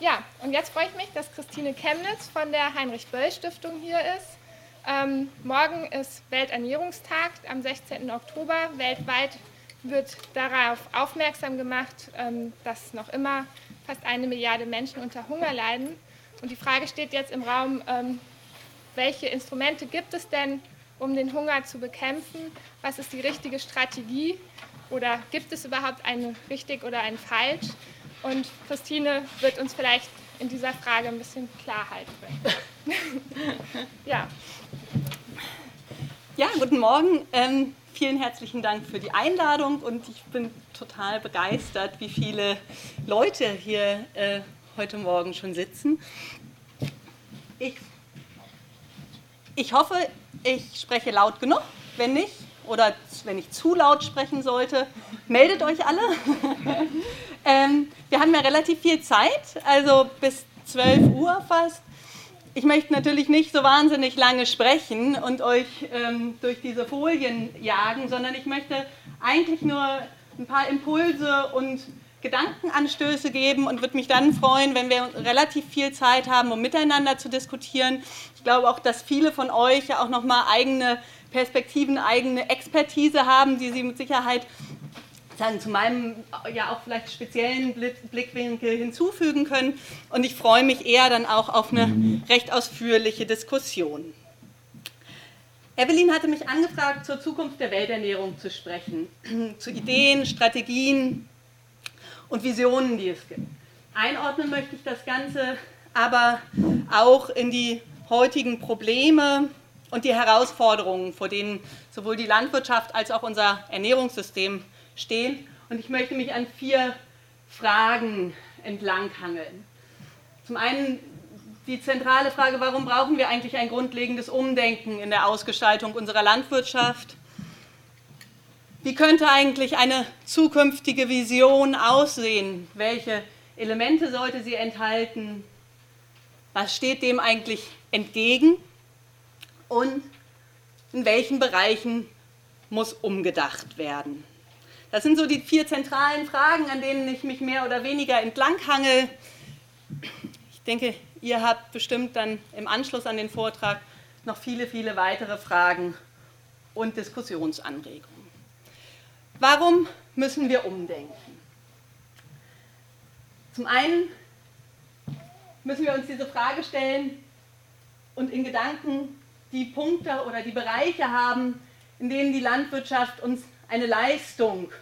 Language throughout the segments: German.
Ja, und jetzt freue ich mich, dass Christine Chemnitz von der Heinrich-Böll-Stiftung hier ist. Ähm, morgen ist Welternährungstag am 16. Oktober. Weltweit wird darauf aufmerksam gemacht, ähm, dass noch immer fast eine Milliarde Menschen unter Hunger leiden. Und die Frage steht jetzt im Raum, ähm, welche Instrumente gibt es denn, um den Hunger zu bekämpfen? Was ist die richtige Strategie? Oder gibt es überhaupt ein richtig oder ein falsch? Und Christine wird uns vielleicht in dieser Frage ein bisschen Klarheit bringen. ja. Ja, guten Morgen. Ähm, vielen herzlichen Dank für die Einladung und ich bin total begeistert, wie viele Leute hier äh, heute Morgen schon sitzen. Ich, ich hoffe, ich spreche laut genug. Wenn nicht, oder wenn ich zu laut sprechen sollte, meldet euch alle. Ähm, wir haben ja relativ viel Zeit, also bis 12 Uhr fast. Ich möchte natürlich nicht so wahnsinnig lange sprechen und euch ähm, durch diese Folien jagen, sondern ich möchte eigentlich nur ein paar Impulse und Gedankenanstöße geben und würde mich dann freuen, wenn wir relativ viel Zeit haben, um miteinander zu diskutieren. Ich glaube auch, dass viele von euch ja auch nochmal eigene Perspektiven, eigene Expertise haben, die Sie mit Sicherheit sagen, zu meinem ja auch vielleicht speziellen Blickwinkel hinzufügen können. Und ich freue mich eher dann auch auf eine recht ausführliche Diskussion. Evelyn hatte mich angefragt, zur Zukunft der Welternährung zu sprechen, zu Ideen, Strategien und Visionen, die es gibt. Einordnen möchte ich das Ganze aber auch in die heutigen Probleme, und die Herausforderungen, vor denen sowohl die Landwirtschaft als auch unser Ernährungssystem stehen. Und ich möchte mich an vier Fragen entlanghangeln. Zum einen die zentrale Frage, warum brauchen wir eigentlich ein grundlegendes Umdenken in der Ausgestaltung unserer Landwirtschaft? Wie könnte eigentlich eine zukünftige Vision aussehen? Welche Elemente sollte sie enthalten? Was steht dem eigentlich entgegen? und in welchen Bereichen muss umgedacht werden. Das sind so die vier zentralen Fragen, an denen ich mich mehr oder weniger entlanghange. Ich denke, ihr habt bestimmt dann im Anschluss an den Vortrag noch viele, viele weitere Fragen und Diskussionsanregungen. Warum müssen wir umdenken? Zum einen müssen wir uns diese Frage stellen und in Gedanken die Punkte oder die Bereiche haben, in denen die Landwirtschaft uns eine Leistung,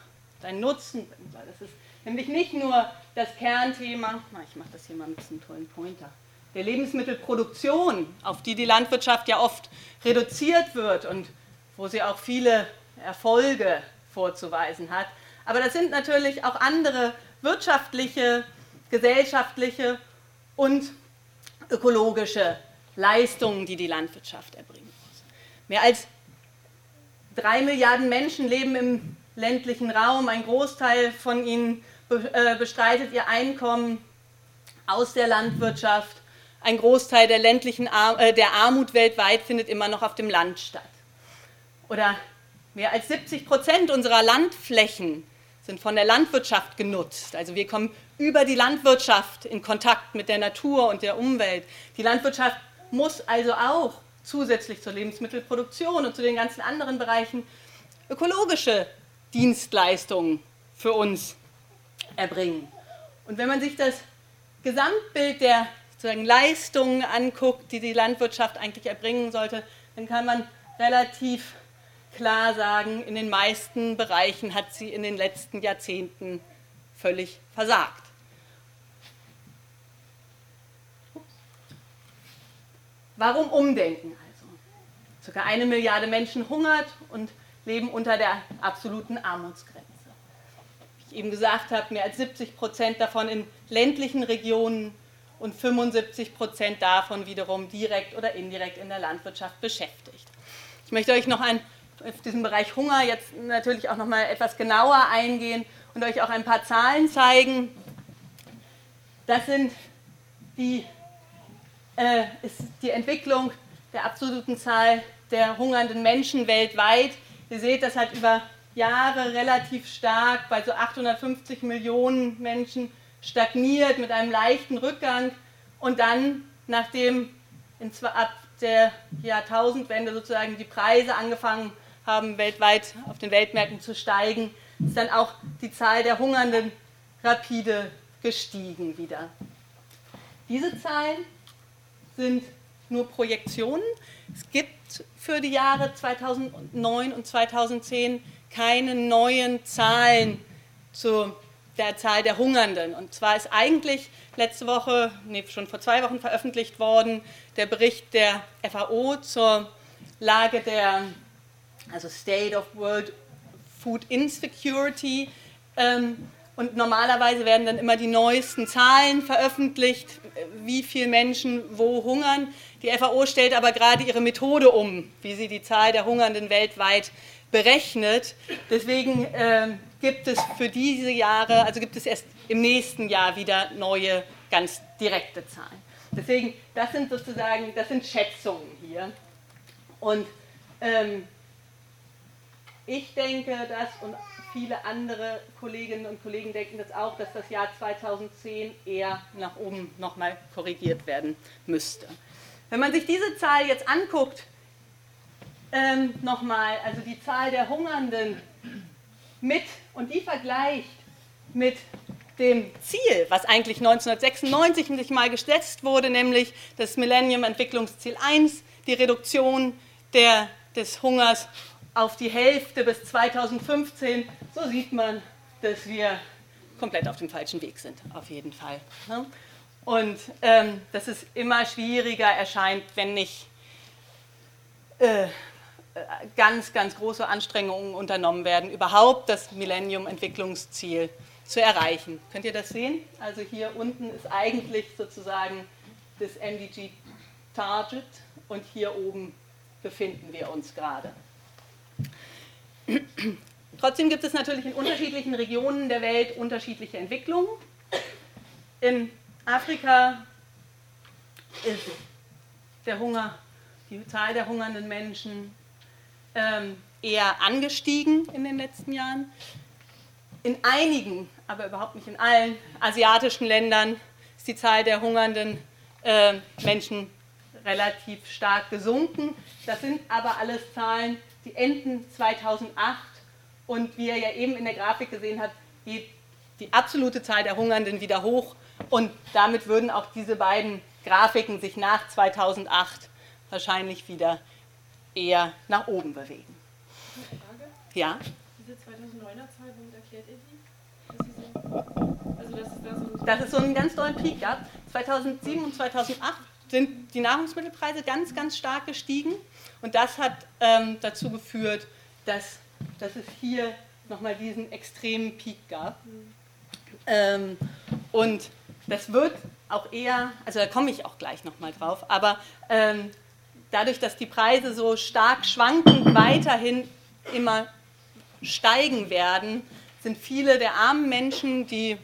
einen Nutzen bringt. Das ist nämlich nicht nur das Kernthema, ich mache das hier mal mit einem tollen Pointer, der Lebensmittelproduktion, auf die die Landwirtschaft ja oft reduziert wird und wo sie auch viele Erfolge vorzuweisen hat. Aber das sind natürlich auch andere wirtschaftliche, gesellschaftliche und ökologische Leistungen, die die Landwirtschaft erbringen muss. Mehr als drei Milliarden Menschen leben im ländlichen Raum. Ein Großteil von ihnen äh, bestreitet ihr Einkommen aus der Landwirtschaft. Ein Großteil der ländlichen Ar äh, der Armut weltweit findet immer noch auf dem Land statt. Oder mehr als 70 Prozent unserer Landflächen sind von der Landwirtschaft genutzt. Also wir kommen über die Landwirtschaft in Kontakt mit der Natur und der Umwelt. Die Landwirtschaft muss also auch zusätzlich zur Lebensmittelproduktion und zu den ganzen anderen Bereichen ökologische Dienstleistungen für uns erbringen. Und wenn man sich das Gesamtbild der sozusagen Leistungen anguckt, die die Landwirtschaft eigentlich erbringen sollte, dann kann man relativ klar sagen, in den meisten Bereichen hat sie in den letzten Jahrzehnten völlig versagt. Warum umdenken also? Circa eine Milliarde Menschen hungert und leben unter der absoluten Armutsgrenze. Wie ich eben gesagt habe, mehr als 70 Prozent davon in ländlichen Regionen und 75 Prozent davon wiederum direkt oder indirekt in der Landwirtschaft beschäftigt. Ich möchte euch noch ein, auf diesen Bereich Hunger jetzt natürlich auch noch mal etwas genauer eingehen und euch auch ein paar Zahlen zeigen. Das sind die äh, ist die Entwicklung der absoluten Zahl der hungernden Menschen weltweit. Ihr seht, das hat über Jahre relativ stark bei so 850 Millionen Menschen stagniert mit einem leichten Rückgang und dann, nachdem in, ab der Jahrtausendwende sozusagen die Preise angefangen haben, weltweit auf den Weltmärkten zu steigen, ist dann auch die Zahl der Hungernden rapide gestiegen wieder. Diese Zahlen sind nur Projektionen. Es gibt für die Jahre 2009 und 2010 keine neuen Zahlen zu der Zahl der Hungernden. Und zwar ist eigentlich letzte Woche, nee, schon vor zwei Wochen veröffentlicht worden, der Bericht der FAO zur Lage der, also State of World Food Insecurity. Ähm, und normalerweise werden dann immer die neuesten Zahlen veröffentlicht, wie viele Menschen wo hungern. Die FAO stellt aber gerade ihre Methode um, wie sie die Zahl der Hungernden weltweit berechnet. Deswegen äh, gibt es für diese Jahre, also gibt es erst im nächsten Jahr wieder neue, ganz direkte Zahlen. Deswegen, das sind sozusagen, das sind Schätzungen hier. Und ähm, ich denke, dass, und viele andere Kolleginnen und Kollegen denken das auch, dass das Jahr 2010 eher nach oben nochmal korrigiert werden müsste. Wenn man sich diese Zahl jetzt anguckt, ähm, nochmal, also die Zahl der Hungernden mit und die vergleicht mit dem Ziel, was eigentlich 1996 sich mal gesetzt wurde, nämlich das Millennium Entwicklungsziel 1, die Reduktion der, des Hungers auf die Hälfte bis 2015, so sieht man, dass wir komplett auf dem falschen Weg sind, auf jeden Fall. Ne? Und ähm, dass es immer schwieriger erscheint, wenn nicht äh, ganz, ganz große Anstrengungen unternommen werden, überhaupt das Millennium-Entwicklungsziel zu erreichen. Könnt ihr das sehen? Also hier unten ist eigentlich sozusagen das MDG-Target und hier oben befinden wir uns gerade. Trotzdem gibt es natürlich in unterschiedlichen Regionen der Welt unterschiedliche Entwicklungen. In Afrika ist der Hunger, die Zahl der hungernden Menschen ähm, eher angestiegen in den letzten Jahren. In einigen, aber überhaupt nicht in allen asiatischen Ländern ist die Zahl der hungernden äh, Menschen relativ stark gesunken. Das sind aber alles Zahlen, enden 2008 und wie ihr ja eben in der Grafik gesehen habt, geht die absolute Zahl der Hungernden wieder hoch und damit würden auch diese beiden Grafiken sich nach 2008 wahrscheinlich wieder eher nach oben bewegen. Eine Frage? Ja? Diese 2009er Zahl, womit erklärt ihr die? So, also das, ist da so das ist so ein ganz tollen Peak gab. 2007 und 2008 sind die Nahrungsmittelpreise ganz, ganz stark gestiegen. Und das hat ähm, dazu geführt, dass, dass es hier nochmal diesen extremen Peak gab. Ähm, und das wird auch eher, also da komme ich auch gleich nochmal drauf, aber ähm, dadurch, dass die Preise so stark schwankend weiterhin immer steigen werden, sind viele der armen Menschen, die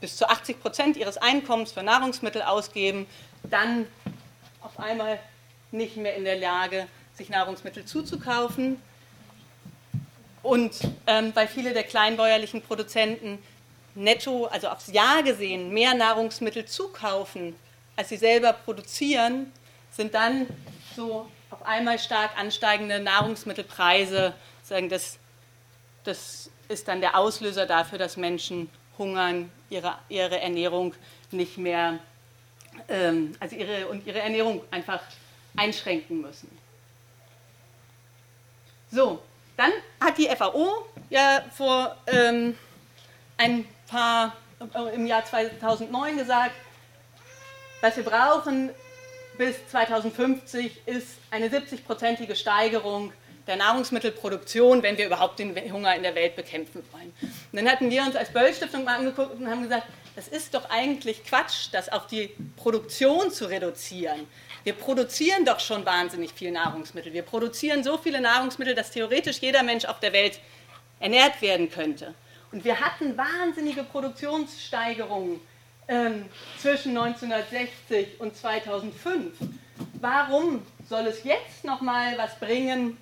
bis zu 80 Prozent ihres Einkommens für Nahrungsmittel ausgeben, dann auf einmal nicht mehr in der Lage, sich Nahrungsmittel zuzukaufen. Und ähm, weil viele der kleinbäuerlichen Produzenten netto, also aufs Jahr gesehen, mehr Nahrungsmittel zukaufen, als sie selber produzieren, sind dann so auf einmal stark ansteigende Nahrungsmittelpreise, sagen, das, das ist dann der Auslöser dafür, dass Menschen hungern, ihre, ihre Ernährung nicht mehr, ähm, also ihre, und ihre Ernährung einfach einschränken müssen. So, dann hat die FAO ja vor ähm, ein paar, äh, im Jahr 2009 gesagt, was wir brauchen bis 2050 ist eine 70-prozentige Steigerung der Nahrungsmittelproduktion, wenn wir überhaupt den Hunger in der Welt bekämpfen wollen. Und dann hatten wir uns als Böll-Stiftung mal angeguckt und haben gesagt, das ist doch eigentlich Quatsch, das auf die Produktion zu reduzieren. Wir produzieren doch schon wahnsinnig viel Nahrungsmittel. Wir produzieren so viele Nahrungsmittel, dass theoretisch jeder Mensch auf der Welt ernährt werden könnte. Und wir hatten wahnsinnige Produktionssteigerungen ähm, zwischen 1960 und 2005. Warum soll es jetzt noch mal was bringen,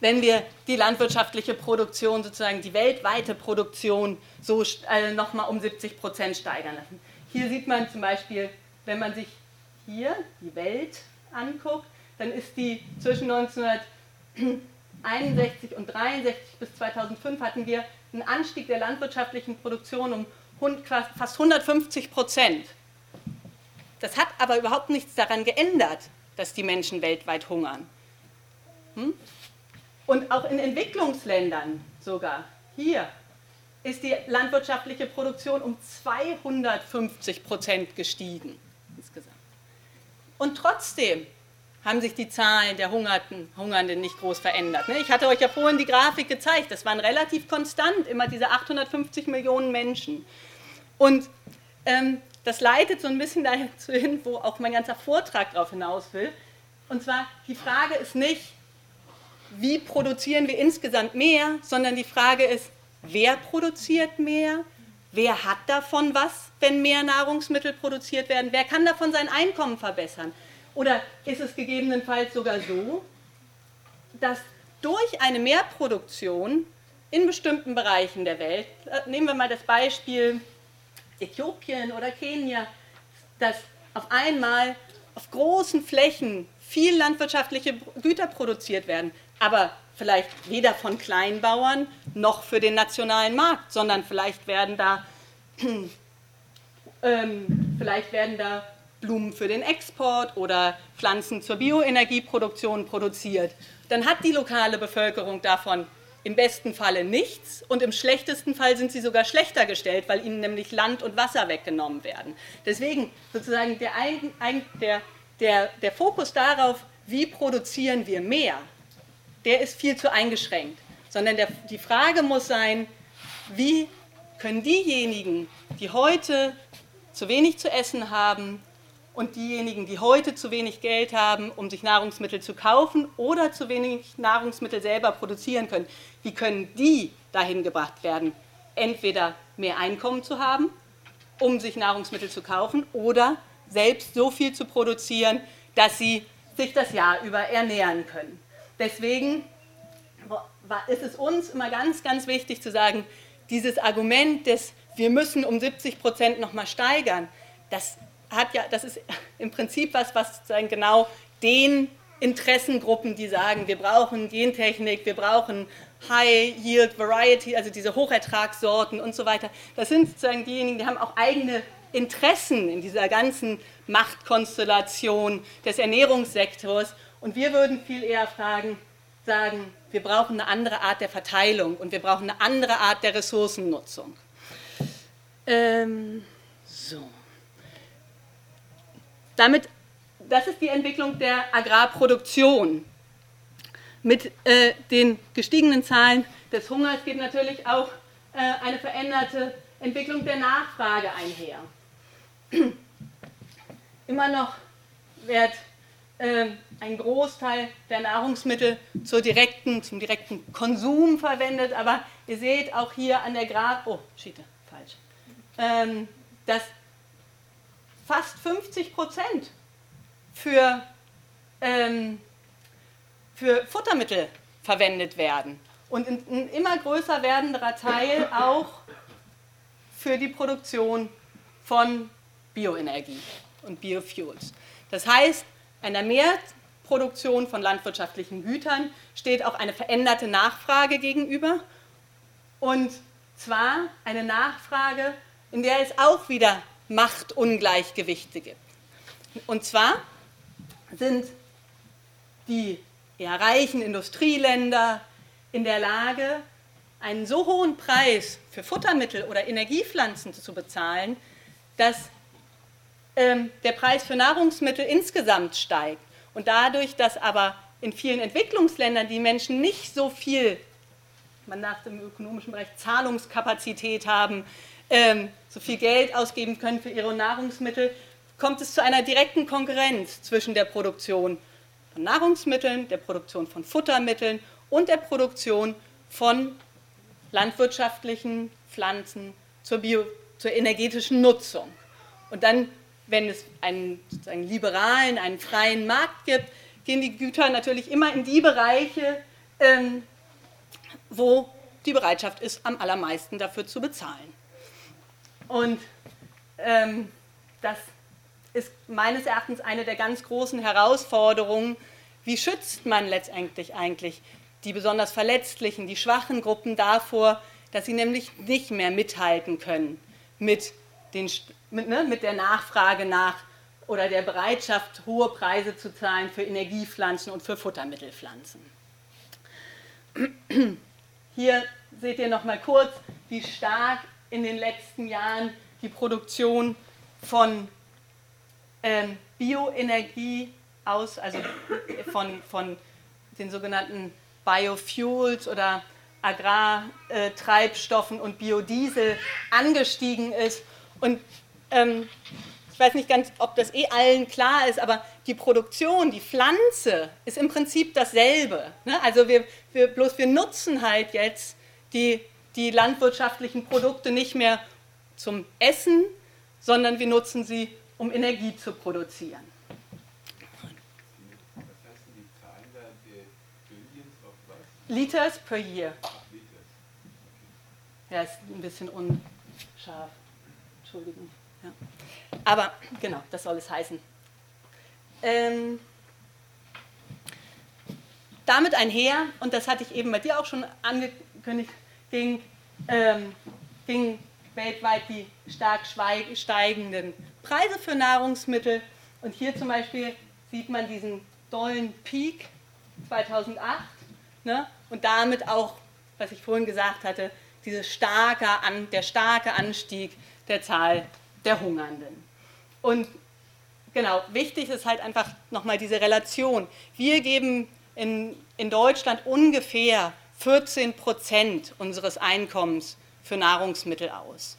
wenn wir die landwirtschaftliche Produktion, sozusagen die weltweite Produktion, so äh, nochmal um 70 Prozent steigern lassen. Hier sieht man zum Beispiel, wenn man sich hier die Welt anguckt, dann ist die zwischen 1961 und 63 bis 2005 hatten wir einen Anstieg der landwirtschaftlichen Produktion um fast 150 Prozent. Das hat aber überhaupt nichts daran geändert, dass die Menschen weltweit hungern. Hm? Und auch in Entwicklungsländern sogar, hier ist die landwirtschaftliche Produktion um 250 Prozent gestiegen. Und trotzdem haben sich die Zahlen der Hungerten, Hungernden nicht groß verändert. Ne? Ich hatte euch ja vorhin die Grafik gezeigt, das waren relativ konstant, immer diese 850 Millionen Menschen. Und ähm, das leitet so ein bisschen dazu hin, wo auch mein ganzer Vortrag darauf hinaus will. Und zwar, die Frage ist nicht, wie produzieren wir insgesamt mehr, sondern die Frage ist, wer produziert mehr, wer hat davon was, wenn mehr Nahrungsmittel produziert werden, wer kann davon sein Einkommen verbessern. Oder ist es gegebenenfalls sogar so, dass durch eine Mehrproduktion in bestimmten Bereichen der Welt, äh, nehmen wir mal das Beispiel Äthiopien oder Kenia, dass auf einmal auf großen Flächen viel landwirtschaftliche Güter produziert werden, aber vielleicht weder von Kleinbauern noch für den nationalen Markt, sondern vielleicht werden da, ähm, vielleicht werden da Blumen für den Export oder Pflanzen zur Bioenergieproduktion produziert. Dann hat die lokale Bevölkerung davon im besten Falle nichts und im schlechtesten Fall sind sie sogar schlechter gestellt, weil ihnen nämlich Land und Wasser weggenommen werden. Deswegen sozusagen der, der, der, der Fokus darauf, wie produzieren wir mehr, der ist viel zu eingeschränkt. Sondern der, die Frage muss sein, wie können diejenigen, die heute zu wenig zu essen haben, und diejenigen, die heute zu wenig Geld haben, um sich Nahrungsmittel zu kaufen oder zu wenig Nahrungsmittel selber produzieren können, wie können die dahin gebracht werden, entweder mehr Einkommen zu haben, um sich Nahrungsmittel zu kaufen oder selbst so viel zu produzieren, dass sie sich das Jahr über ernähren können. Deswegen ist es uns immer ganz, ganz wichtig zu sagen, dieses Argument des wir müssen um 70 Prozent nochmal steigern, das hat ja, das ist im Prinzip was, was genau den Interessengruppen, die sagen, wir brauchen Gentechnik, wir brauchen High Yield Variety, also diese Hochertragssorten und so weiter. Das sind sozusagen diejenigen, die haben auch eigene Interessen in dieser ganzen Machtkonstellation des Ernährungssektors. Und wir würden viel eher fragen, sagen, wir brauchen eine andere Art der Verteilung und wir brauchen eine andere Art der Ressourcennutzung. Ähm, so. Damit, das ist die Entwicklung der Agrarproduktion. Mit äh, den gestiegenen Zahlen des Hungers geht natürlich auch äh, eine veränderte Entwicklung der Nachfrage einher. Immer noch wird ein Großteil der Nahrungsmittel direkten, zum direkten Konsum verwendet, aber ihr seht auch hier an der Graf, oh, Schiete, falsch, ähm, dass fast 50 Prozent für, ähm, für Futtermittel verwendet werden. Und ein immer größer werdenderer Teil auch für die Produktion von Bioenergie und Biofuels. Das heißt, einer Mehrproduktion von landwirtschaftlichen Gütern steht auch eine veränderte Nachfrage gegenüber und zwar eine Nachfrage, in der es auch wieder Machtungleichgewichte gibt. Und zwar sind die eher reichen Industrieländer in der Lage, einen so hohen Preis für Futtermittel oder Energiepflanzen zu bezahlen, dass der Preis für Nahrungsmittel insgesamt steigt. Und dadurch, dass aber in vielen Entwicklungsländern die Menschen nicht so viel, man sagt im ökonomischen Bereich, Zahlungskapazität haben, ähm, so viel Geld ausgeben können für ihre Nahrungsmittel, kommt es zu einer direkten Konkurrenz zwischen der Produktion von Nahrungsmitteln, der Produktion von Futtermitteln und der Produktion von landwirtschaftlichen Pflanzen zur, Bio, zur energetischen Nutzung. Und dann, wenn es einen, einen liberalen, einen freien Markt gibt, gehen die Güter natürlich immer in die Bereiche, ähm, wo die Bereitschaft ist, am allermeisten dafür zu bezahlen. Und ähm, das ist meines Erachtens eine der ganz großen Herausforderungen. Wie schützt man letztendlich eigentlich die besonders verletzlichen, die schwachen Gruppen davor, dass sie nämlich nicht mehr mithalten können mit, den, mit, ne, mit der Nachfrage nach oder der Bereitschaft, hohe Preise zu zahlen für Energiepflanzen und für Futtermittelpflanzen. Hier seht ihr noch mal kurz, wie stark in den letzten Jahren die Produktion von ähm, Bioenergie aus, also von, von den sogenannten Biofuels oder Agrartreibstoffen und Biodiesel angestiegen ist. Und ähm, ich weiß nicht ganz, ob das eh allen klar ist, aber die Produktion, die Pflanze ist im Prinzip dasselbe. Ne? Also wir, wir, bloß wir nutzen halt jetzt die, die landwirtschaftlichen Produkte nicht mehr zum Essen, sondern wir nutzen sie, um Energie zu produzieren. Liters per year. Ja, ist ein bisschen unscharf. Entschuldigung. Aber genau, das soll es heißen. Ähm, damit einher, und das hatte ich eben bei dir auch schon angekündigt, ging, ähm, ging weltweit die stark steigenden Preise für Nahrungsmittel. Und hier zum Beispiel sieht man diesen dollen Peak 2008 ne? und damit auch, was ich vorhin gesagt hatte, dieses starke An, der starke Anstieg der Zahl der Hungernden. Und genau, wichtig ist halt einfach nochmal diese Relation. Wir geben in, in Deutschland ungefähr 14 Prozent unseres Einkommens für Nahrungsmittel aus.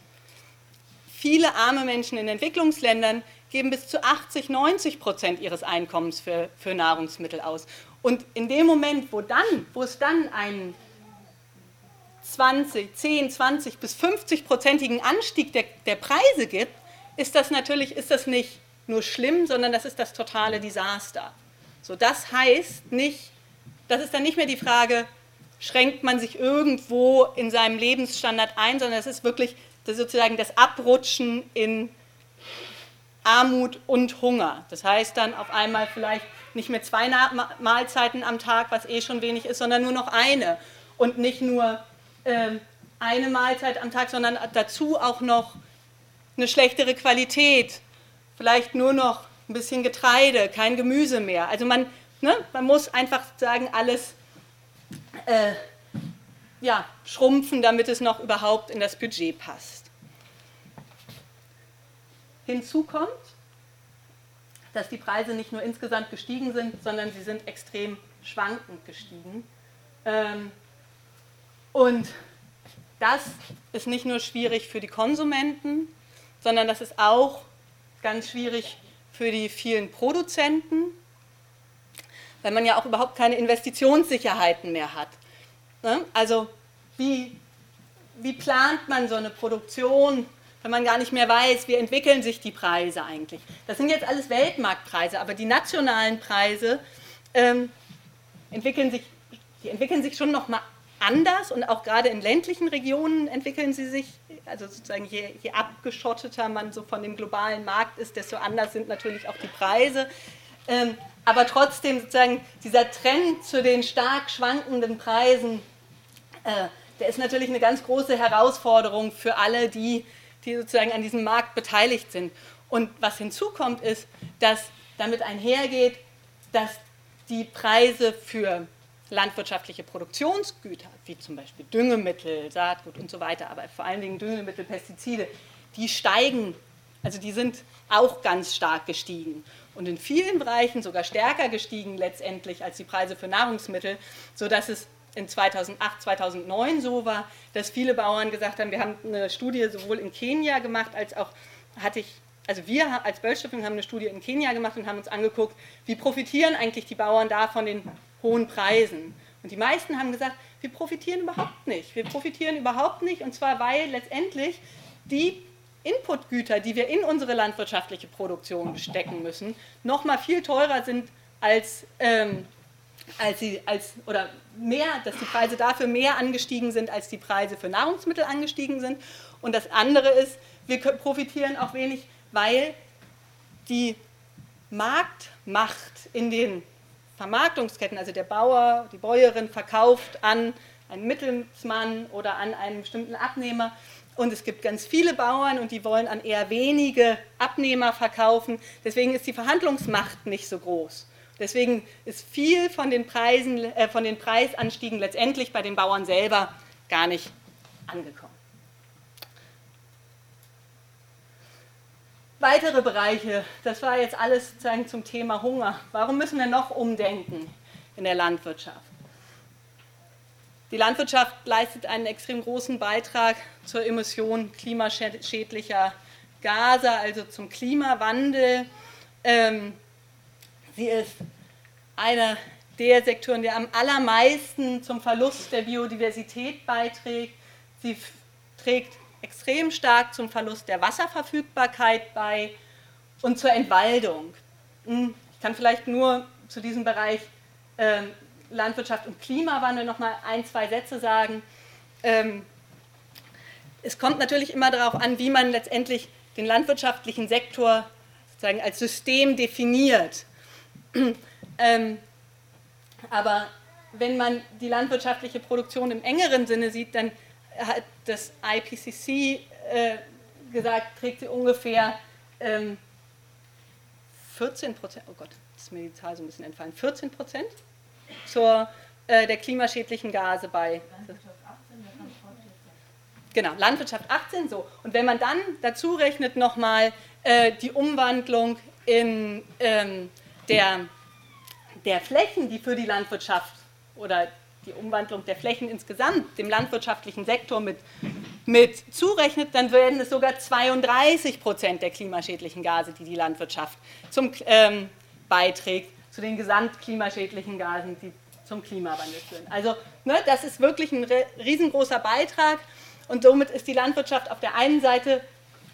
Viele arme Menschen in Entwicklungsländern geben bis zu 80, 90 Prozent ihres Einkommens für, für Nahrungsmittel aus. Und in dem Moment, wo, dann, wo es dann einen 20, 10, 20 bis 50 prozentigen Anstieg der, der Preise gibt, ist das natürlich ist das nicht nur schlimm, sondern das ist das totale Desaster. So, das heißt nicht, das ist dann nicht mehr die Frage, schränkt man sich irgendwo in seinem Lebensstandard ein, sondern es ist wirklich das sozusagen das Abrutschen in Armut und Hunger. Das heißt dann auf einmal vielleicht nicht mehr zwei Mahlzeiten am Tag, was eh schon wenig ist, sondern nur noch eine. Und nicht nur äh, eine Mahlzeit am Tag, sondern dazu auch noch eine schlechtere Qualität. Vielleicht nur noch ein bisschen Getreide, kein Gemüse mehr. Also man, ne, man muss einfach sagen, alles äh, ja, schrumpfen, damit es noch überhaupt in das Budget passt. Hinzu kommt, dass die Preise nicht nur insgesamt gestiegen sind, sondern sie sind extrem schwankend gestiegen. Ähm, und das ist nicht nur schwierig für die Konsumenten, sondern das ist auch ganz schwierig für die vielen Produzenten, weil man ja auch überhaupt keine Investitionssicherheiten mehr hat. Ne? Also wie, wie plant man so eine Produktion, wenn man gar nicht mehr weiß, wie entwickeln sich die Preise eigentlich? Das sind jetzt alles Weltmarktpreise, aber die nationalen Preise ähm, entwickeln sich, die entwickeln sich schon noch mal anders und auch gerade in ländlichen Regionen entwickeln sie sich, also sozusagen je, je abgeschotteter man so von dem globalen Markt ist, desto anders sind natürlich auch die Preise. Ähm, aber trotzdem sozusagen dieser Trend zu den stark schwankenden Preisen, äh, der ist natürlich eine ganz große Herausforderung für alle, die, die sozusagen an diesem Markt beteiligt sind. Und was hinzukommt, ist, dass damit einhergeht, dass die Preise für landwirtschaftliche Produktionsgüter, wie zum Beispiel Düngemittel, Saatgut und so weiter, aber vor allen Dingen Düngemittel, Pestizide, die steigen, also die sind auch ganz stark gestiegen und in vielen Bereichen sogar stärker gestiegen letztendlich als die Preise für Nahrungsmittel, sodass es in 2008, 2009 so war, dass viele Bauern gesagt haben, wir haben eine Studie sowohl in Kenia gemacht, als auch hatte ich, also wir als Böllstiftung haben eine Studie in Kenia gemacht und haben uns angeguckt, wie profitieren eigentlich die Bauern da von den hohen Preisen. Und die meisten haben gesagt, wir profitieren überhaupt nicht. Wir profitieren überhaupt nicht und zwar, weil letztendlich die Inputgüter, die wir in unsere landwirtschaftliche Produktion stecken müssen, noch mal viel teurer sind als, ähm, als sie als oder mehr, dass die Preise dafür mehr angestiegen sind, als die Preise für Nahrungsmittel angestiegen sind. Und das andere ist, wir profitieren auch wenig, weil die Marktmacht in den Vermarktungsketten, also der Bauer, die Bäuerin verkauft an einen Mittelsmann oder an einen bestimmten Abnehmer. Und es gibt ganz viele Bauern und die wollen an eher wenige Abnehmer verkaufen. Deswegen ist die Verhandlungsmacht nicht so groß. Deswegen ist viel von den, Preisen, äh, von den Preisanstiegen letztendlich bei den Bauern selber gar nicht angekommen. Weitere Bereiche, das war jetzt alles sozusagen zum Thema Hunger. Warum müssen wir noch umdenken in der Landwirtschaft? Die Landwirtschaft leistet einen extrem großen Beitrag zur Emission klimaschädlicher Gase, also zum Klimawandel. Ähm, Sie ist einer der Sektoren, der am allermeisten zum Verlust der Biodiversität beiträgt. Sie trägt extrem stark zum Verlust der Wasserverfügbarkeit bei und zur Entwaldung. Hm, ich kann vielleicht nur zu diesem Bereich äh, Landwirtschaft und Klimawandel noch mal ein, zwei Sätze sagen. Ähm, es kommt natürlich immer darauf an, wie man letztendlich den landwirtschaftlichen Sektor sozusagen als System definiert. Ähm, aber wenn man die landwirtschaftliche Produktion im engeren Sinne sieht, dann hat das IPCC äh, gesagt, trägt sie ungefähr ähm, 14 Prozent, oh Gott, ist mir die Zahl so ein bisschen entfallen, 14 Prozent zur, äh, der klimaschädlichen Gase bei. Genau, Landwirtschaft 18 so. Und wenn man dann dazu rechnet nochmal äh, die Umwandlung in ähm, der, der Flächen, die für die Landwirtschaft oder die Umwandlung der Flächen insgesamt dem landwirtschaftlichen Sektor mit, mit zurechnet, dann werden es sogar 32 Prozent der klimaschädlichen Gase, die die Landwirtschaft zum, ähm, beiträgt, zu den gesamtklimaschädlichen Gasen, die zum Klimawandel führen. Also ne, das ist wirklich ein riesengroßer Beitrag und somit ist die Landwirtschaft auf der einen Seite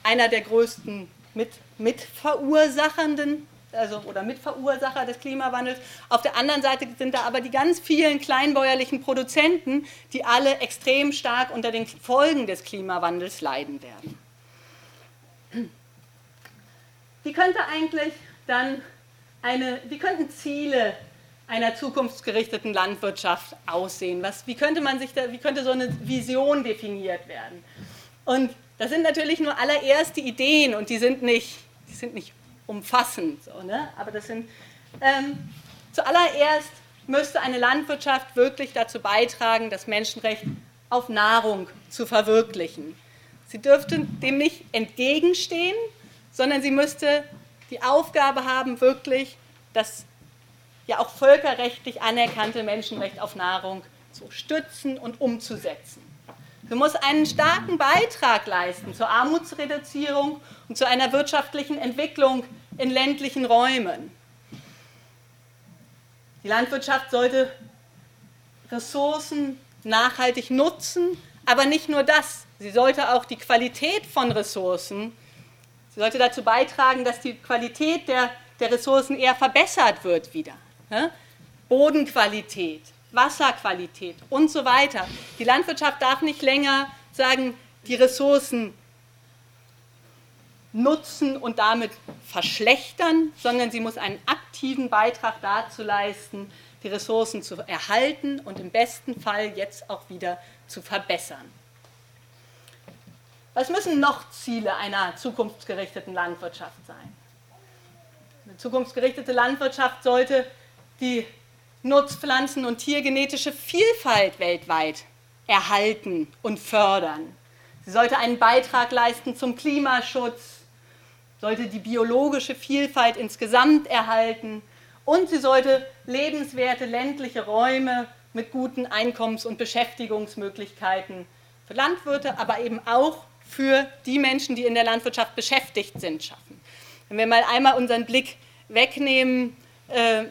einer der größten mit, mitverursachernden also, oder Mitverursacher des Klimawandels. Auf der anderen Seite sind da aber die ganz vielen kleinbäuerlichen Produzenten, die alle extrem stark unter den Folgen des Klimawandels leiden werden. Wie könnte eigentlich dann eine, wie könnten Ziele einer zukunftsgerichteten Landwirtschaft aussehen? Was, wie, könnte man sich da, wie könnte so eine Vision definiert werden? Und das sind natürlich nur allererste Ideen und die sind nicht, die sind nicht umfassend. So, ne? Aber das sind ähm, zuallererst müsste eine Landwirtschaft wirklich dazu beitragen, das Menschenrecht auf Nahrung zu verwirklichen. Sie dürfte dem nicht entgegenstehen, sondern sie müsste die Aufgabe haben, wirklich das ja auch völkerrechtlich anerkannte Menschenrecht auf Nahrung zu stützen und umzusetzen. Sie muss einen starken Beitrag leisten zur Armutsreduzierung und zu einer wirtschaftlichen Entwicklung in ländlichen Räumen. Die Landwirtschaft sollte Ressourcen nachhaltig nutzen, aber nicht nur das. Sie sollte auch die Qualität von Ressourcen, sie sollte dazu beitragen, dass die Qualität der, der Ressourcen eher verbessert wird wieder. Ne? Bodenqualität, Wasserqualität und so weiter. Die Landwirtschaft darf nicht länger sagen, die Ressourcen nutzen und damit verschlechtern, sondern sie muss einen aktiven Beitrag dazu leisten, die Ressourcen zu erhalten und im besten Fall jetzt auch wieder zu verbessern. Was müssen noch Ziele einer zukunftsgerichteten Landwirtschaft sein? Eine zukunftsgerichtete Landwirtschaft sollte die Nutzpflanzen- und tiergenetische Vielfalt weltweit erhalten und fördern. Sie sollte einen Beitrag leisten zum Klimaschutz, sollte die biologische Vielfalt insgesamt erhalten und sie sollte lebenswerte ländliche Räume mit guten Einkommens- und Beschäftigungsmöglichkeiten für Landwirte, aber eben auch für die Menschen, die in der Landwirtschaft beschäftigt sind, schaffen. Wenn wir mal einmal unseren Blick wegnehmen äh,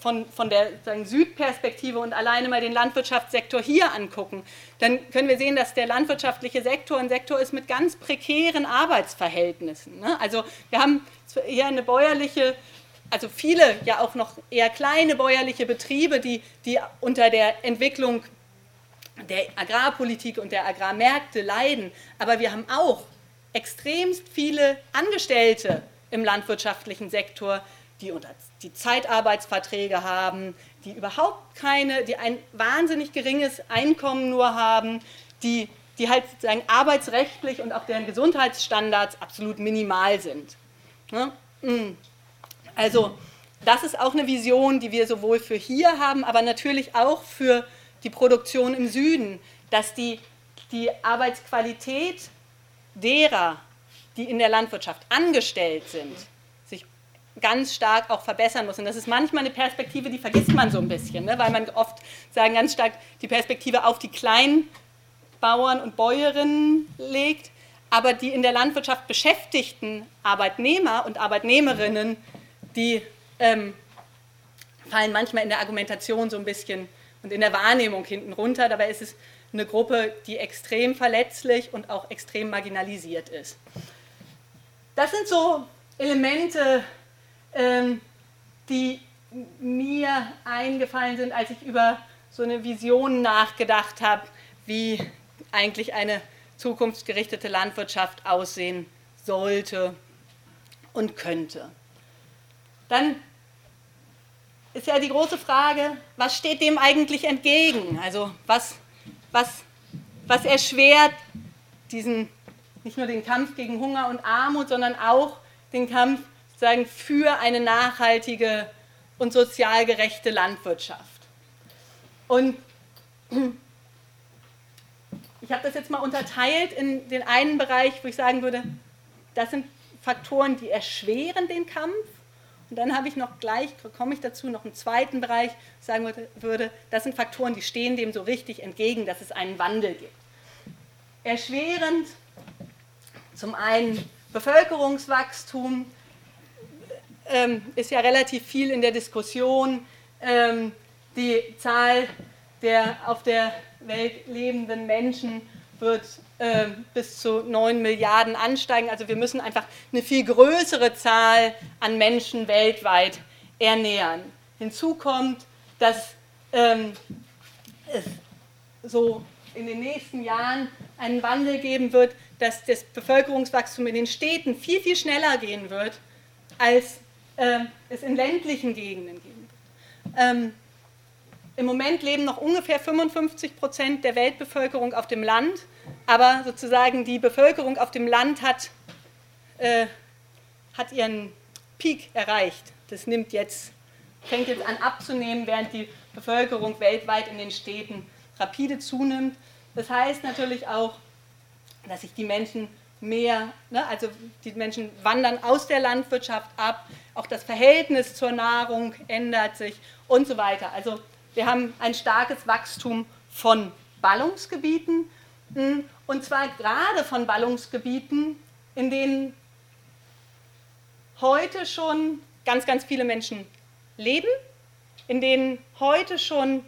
von, von der Südperspektive und alleine mal den Landwirtschaftssektor hier angucken, dann können wir sehen, dass der landwirtschaftliche Sektor ein Sektor ist mit ganz prekären Arbeitsverhältnissen. Ne? Also wir haben hier eine bäuerliche also viele ja auch noch eher kleine bäuerliche Betriebe, die, die unter der Entwicklung der Agrarpolitik und der Agrarmärkte leiden. Aber wir haben auch extremst viele Angestellte im landwirtschaftlichen Sektor, die, unter, die Zeitarbeitsverträge haben, die überhaupt keine, die ein wahnsinnig geringes Einkommen nur haben, die, die halt sozusagen arbeitsrechtlich und auch deren Gesundheitsstandards absolut minimal sind. Ne? Mm. Also das ist auch eine Vision, die wir sowohl für hier haben, aber natürlich auch für die Produktion im Süden, dass die, die Arbeitsqualität derer, die in der Landwirtschaft angestellt sind, ganz stark auch verbessern muss. Und das ist manchmal eine Perspektive, die vergisst man so ein bisschen, ne? weil man oft sagen ganz stark die Perspektive auf die kleinen Bauern und Bäuerinnen legt, aber die in der Landwirtschaft beschäftigten Arbeitnehmer und Arbeitnehmerinnen, die ähm, fallen manchmal in der Argumentation so ein bisschen und in der Wahrnehmung hinten runter. Dabei ist es eine Gruppe, die extrem verletzlich und auch extrem marginalisiert ist. Das sind so Elemente, ähm, die mir eingefallen sind, als ich über so eine Vision nachgedacht habe, wie eigentlich eine zukunftsgerichtete Landwirtschaft aussehen sollte und könnte. Dann ist ja die große Frage, was steht dem eigentlich entgegen? Also was, was, was erschwert diesen, nicht nur den Kampf gegen Hunger und Armut, sondern auch den Kampf sozusagen für eine nachhaltige und sozial gerechte Landwirtschaft. Und ich habe das jetzt mal unterteilt in den einen Bereich, wo ich sagen würde, das sind Faktoren, die erschweren den Kampf und dann habe ich noch gleich, komme ich dazu, noch einen zweiten Bereich, sagen würde, das sind Faktoren, die stehen dem so richtig entgegen, dass es einen Wandel gibt. Erschwerend zum einen Bevölkerungswachstum, ähm, ist ja relativ viel in der Diskussion. Ähm, die Zahl der auf der Welt lebenden Menschen wird äh, bis zu 9 Milliarden ansteigen. Also wir müssen einfach eine viel größere Zahl an Menschen weltweit ernähren. Hinzu kommt, dass ähm, es so in den nächsten Jahren einen Wandel geben wird, dass das Bevölkerungswachstum in den Städten viel, viel schneller gehen wird, als äh, es in ländlichen Gegenden wird. Ähm, Im Moment leben noch ungefähr 55 Prozent der Weltbevölkerung auf dem Land aber sozusagen die Bevölkerung auf dem Land hat, äh, hat ihren Peak erreicht. Das nimmt jetzt, fängt jetzt an abzunehmen, während die Bevölkerung weltweit in den Städten rapide zunimmt. Das heißt natürlich auch, dass sich die Menschen mehr, ne, also die Menschen wandern aus der Landwirtschaft ab, auch das Verhältnis zur Nahrung ändert sich und so weiter. Also wir haben ein starkes Wachstum von Ballungsgebieten hm, und zwar gerade von Ballungsgebieten, in denen heute schon ganz, ganz viele Menschen leben, in denen heute schon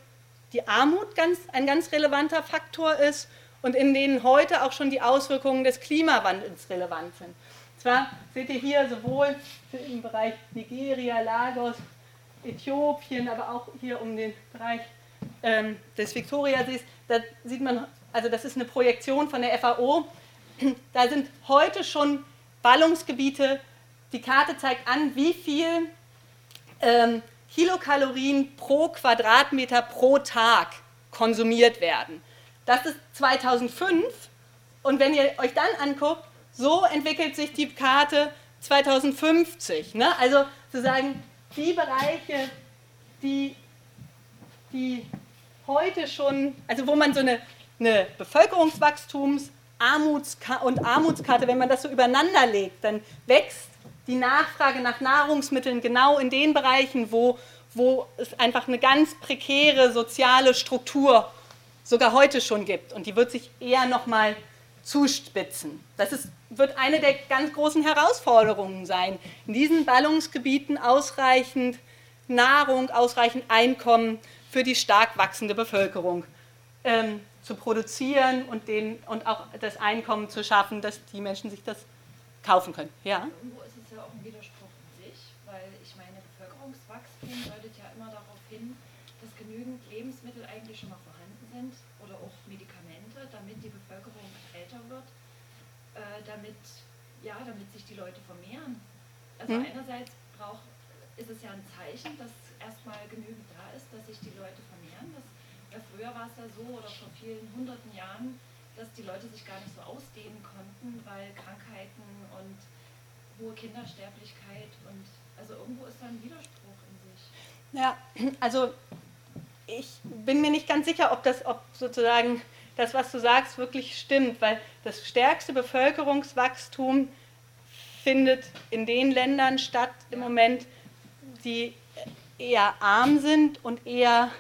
die Armut ganz, ein ganz relevanter Faktor ist und in denen heute auch schon die Auswirkungen des Klimawandels relevant sind. Und zwar seht ihr hier sowohl im Bereich Nigeria, Lagos, Äthiopien, aber auch hier um den Bereich ähm, des Viktoriasees, da sieht man also das ist eine Projektion von der FAO, da sind heute schon Ballungsgebiete, die Karte zeigt an, wie viel ähm, Kilokalorien pro Quadratmeter pro Tag konsumiert werden. Das ist 2005 und wenn ihr euch dann anguckt, so entwickelt sich die Karte 2050. Ne? Also sozusagen die Bereiche, die, die heute schon, also wo man so eine eine Bevölkerungswachstums- und Armutskarte, wenn man das so übereinander legt, dann wächst die Nachfrage nach Nahrungsmitteln genau in den Bereichen, wo, wo es einfach eine ganz prekäre soziale Struktur sogar heute schon gibt. Und die wird sich eher nochmal zuspitzen. Das ist, wird eine der ganz großen Herausforderungen sein, in diesen Ballungsgebieten ausreichend Nahrung, ausreichend Einkommen für die stark wachsende Bevölkerung ähm, zu produzieren und, den, und auch das Einkommen zu schaffen, dass die Menschen sich das kaufen können. Ja? Irgendwo ist es ja auch ein Widerspruch in sich, weil ich meine, hin deutet ja immer darauf hin, dass genügend Lebensmittel eigentlich schon mal vorhanden sind oder auch Medikamente, damit die Bevölkerung älter wird, äh, damit, ja, damit sich die Leute vermehren. Also mhm. einerseits braucht, ist es ja ein Zeichen, dass erstmal genügend da ist, dass sich die Leute vermehren. Das, ja, früher war es ja so, oder vor vielen hunderten Jahren, dass die Leute sich gar nicht so ausdehnen konnten, weil Krankheiten und hohe Kindersterblichkeit und also irgendwo ist da ein Widerspruch in sich. Ja, also ich bin mir nicht ganz sicher, ob das, ob sozusagen das, was du sagst, wirklich stimmt, weil das stärkste Bevölkerungswachstum findet in den Ländern statt im Moment, die eher arm sind und eher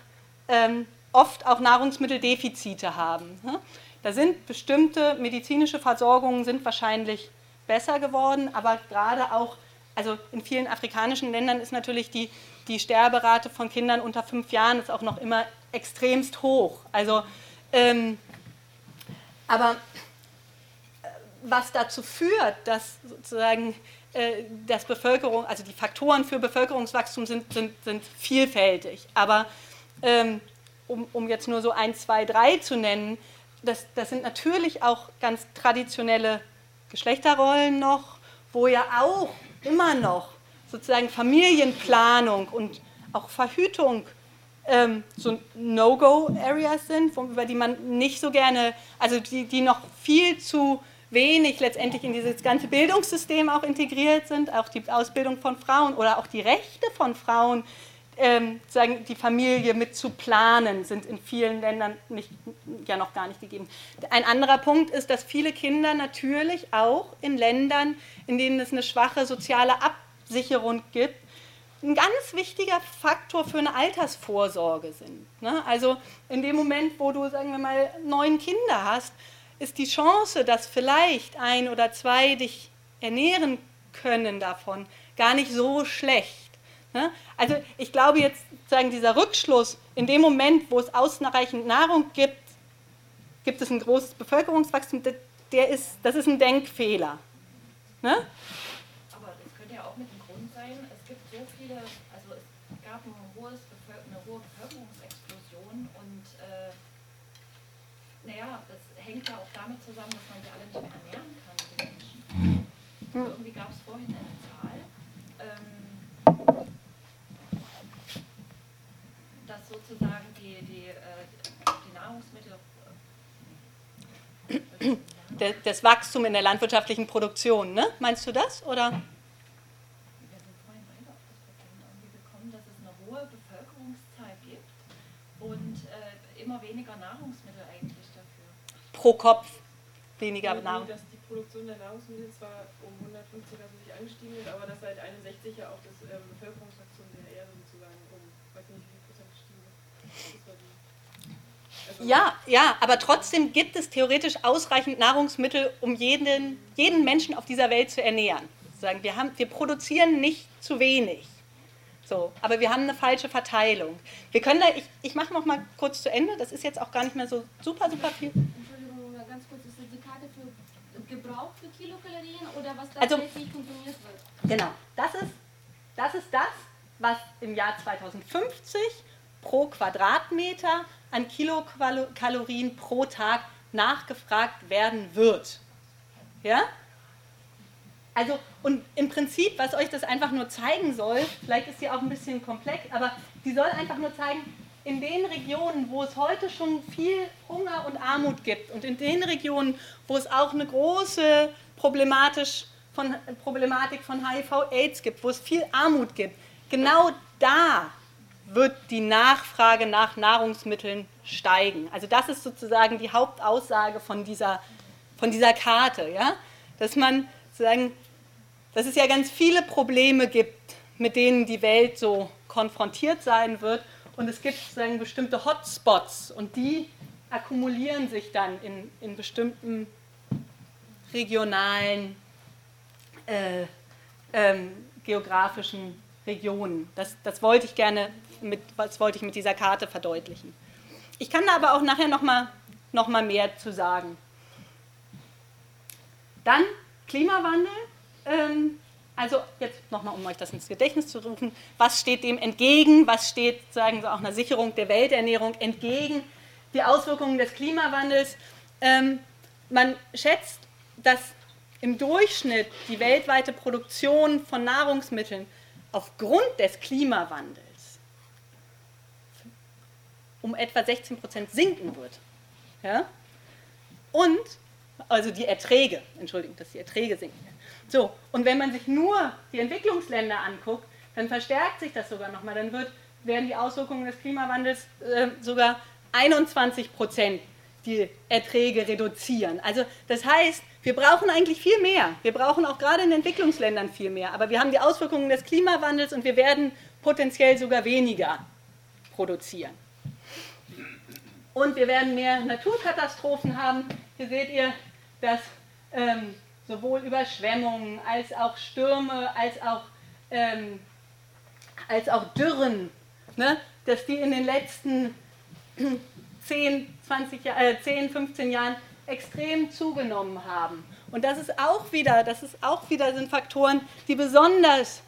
ähm, oft auch Nahrungsmitteldefizite haben. Ne? Da sind bestimmte medizinische Versorgungen sind wahrscheinlich besser geworden, aber gerade auch, also in vielen afrikanischen Ländern ist natürlich die, die Sterberate von Kindern unter fünf Jahren ist auch noch immer extremst hoch. Also, ähm, aber äh, was dazu führt, dass sozusagen äh, das Bevölkerung, also die Faktoren für Bevölkerungswachstum sind, sind, sind vielfältig. Aber ähm, um, um jetzt nur so ein, zwei, drei zu nennen, das, das sind natürlich auch ganz traditionelle Geschlechterrollen noch, wo ja auch immer noch sozusagen Familienplanung und auch Verhütung ähm, so No-Go-Areas sind, über die man nicht so gerne, also die, die noch viel zu wenig letztendlich in dieses ganze Bildungssystem auch integriert sind, auch die Ausbildung von Frauen oder auch die Rechte von Frauen, ähm, sagen, die Familie mit zu planen, sind in vielen Ländern nicht, ja noch gar nicht gegeben. Ein anderer Punkt ist, dass viele Kinder natürlich auch in Ländern, in denen es eine schwache soziale Absicherung gibt, ein ganz wichtiger Faktor für eine Altersvorsorge sind. Ne? Also in dem Moment, wo du, sagen wir mal, neun Kinder hast, ist die Chance, dass vielleicht ein oder zwei dich ernähren können davon, gar nicht so schlecht. Ne? Also ich glaube jetzt, sagen dieser Rückschluss, in dem Moment, wo es ausreichend Nahrung gibt, gibt es ein großes Bevölkerungswachstum, der ist, das ist ein Denkfehler. Ne? Aber das könnte ja auch mit dem Grund sein, es gibt so viele, also es gab ein hohes, eine hohe Bevölkerungsexplosion und äh, naja, das hängt ja auch damit zusammen, dass man sie alle nicht mehr ernähren kann, die Menschen. Hm. Irgendwie gab es vorhin eine Zahl, ähm, dass sozusagen die, die, äh, die Nahrungsmittel. Äh, das Wachstum in der landwirtschaftlichen Produktion, ne? Meinst du das? Oder? Wir sind vorhin beide auf das Problem irgendwie gekommen, dass es eine hohe Bevölkerungszahl gibt und immer weniger eigentlich pro Kopf weniger ja, Nahrung. Dass die Produktion der Nahrungsmittel zwar um 150 also sich angestiegen ist, aber dass seit 61 ja auch das ähm, Bevölkerungswachstum der Erde sozusagen um, weiß nicht wie viel Prozent gestiegen ist. Also ja, ja, aber trotzdem gibt es theoretisch ausreichend Nahrungsmittel, um jeden, jeden Menschen auf dieser Welt zu ernähren. Sagen, wir, haben, wir produzieren nicht zu wenig. So, aber wir haben eine falsche Verteilung. Wir können da, ich, ich mache noch mal kurz zu Ende, das ist jetzt auch gar nicht mehr so super, super viel. Gebrauch für Kilokalorien oder was also, tatsächlich konsumiert wird? Genau, das ist, das ist das, was im Jahr 2050 pro Quadratmeter an Kilokalorien pro Tag nachgefragt werden wird. Ja? Also, und im Prinzip, was euch das einfach nur zeigen soll, vielleicht ist sie auch ein bisschen komplex, aber die soll einfach nur zeigen, in den Regionen, wo es heute schon viel Hunger und Armut gibt und in den Regionen, wo es auch eine große Problematisch von, Problematik von HIV-Aids gibt, wo es viel Armut gibt, genau da wird die Nachfrage nach Nahrungsmitteln steigen. Also das ist sozusagen die Hauptaussage von dieser, von dieser Karte, ja? dass man sozusagen, dass es ja ganz viele Probleme gibt, mit denen die Welt so konfrontiert sein wird und es gibt sozusagen bestimmte Hotspots und die akkumulieren sich dann in, in bestimmten regionalen, äh, ähm, geografischen Regionen. Das, das, wollte ich gerne mit, das wollte ich mit dieser Karte verdeutlichen. Ich kann da aber auch nachher noch mal, noch mal mehr zu sagen. Dann Klimawandel. Ähm, Also jetzt nochmal, um euch das ins Gedächtnis zu rufen, was steht dem entgegen, was steht, sagen Sie, auch einer Sicherung der Welternährung entgegen, die Auswirkungen des Klimawandels. Ähm, man schätzt, dass im Durchschnitt die weltweite Produktion von Nahrungsmitteln aufgrund des Klimawandels um etwa 16 Prozent sinken wird. Ja? Und, also die Erträge, Entschuldigung, dass die Erträge sinken. So, und wenn man sich nur die Entwicklungsländer anguckt, dann verstärkt sich das sogar nochmal. Dann wird, werden die Auswirkungen des Klimawandels äh, sogar 21 Prozent die Erträge reduzieren. Also das heißt, wir brauchen eigentlich viel mehr. Wir brauchen auch gerade in Entwicklungsländern viel mehr. Aber wir haben die Auswirkungen des Klimawandels und wir werden potenziell sogar weniger produzieren. Und wir werden mehr Naturkatastrophen haben. Hier seht ihr, dass ähm, sowohl Überschwemmungen als auch Stürme, als auch, ähm, als auch Dürren, ne, dass die in den letzten 10, 20, äh, 10, 15 Jahren extrem zugenommen haben. Und das ist auch wieder, das ist auch wieder sind Faktoren, die besonders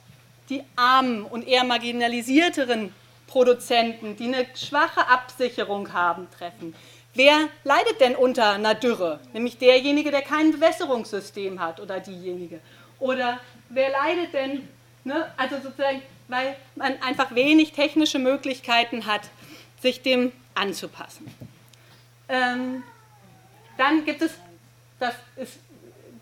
die armen und eher marginalisierteren Produzenten, die eine schwache Absicherung haben, treffen. Wer leidet denn unter einer Dürre? Nämlich derjenige, der kein Bewässerungssystem hat oder diejenige. Oder wer leidet denn, ne, also sozusagen, weil man einfach wenig technische Möglichkeiten hat, sich dem anzupassen. Ähm, dann gibt es, das ist,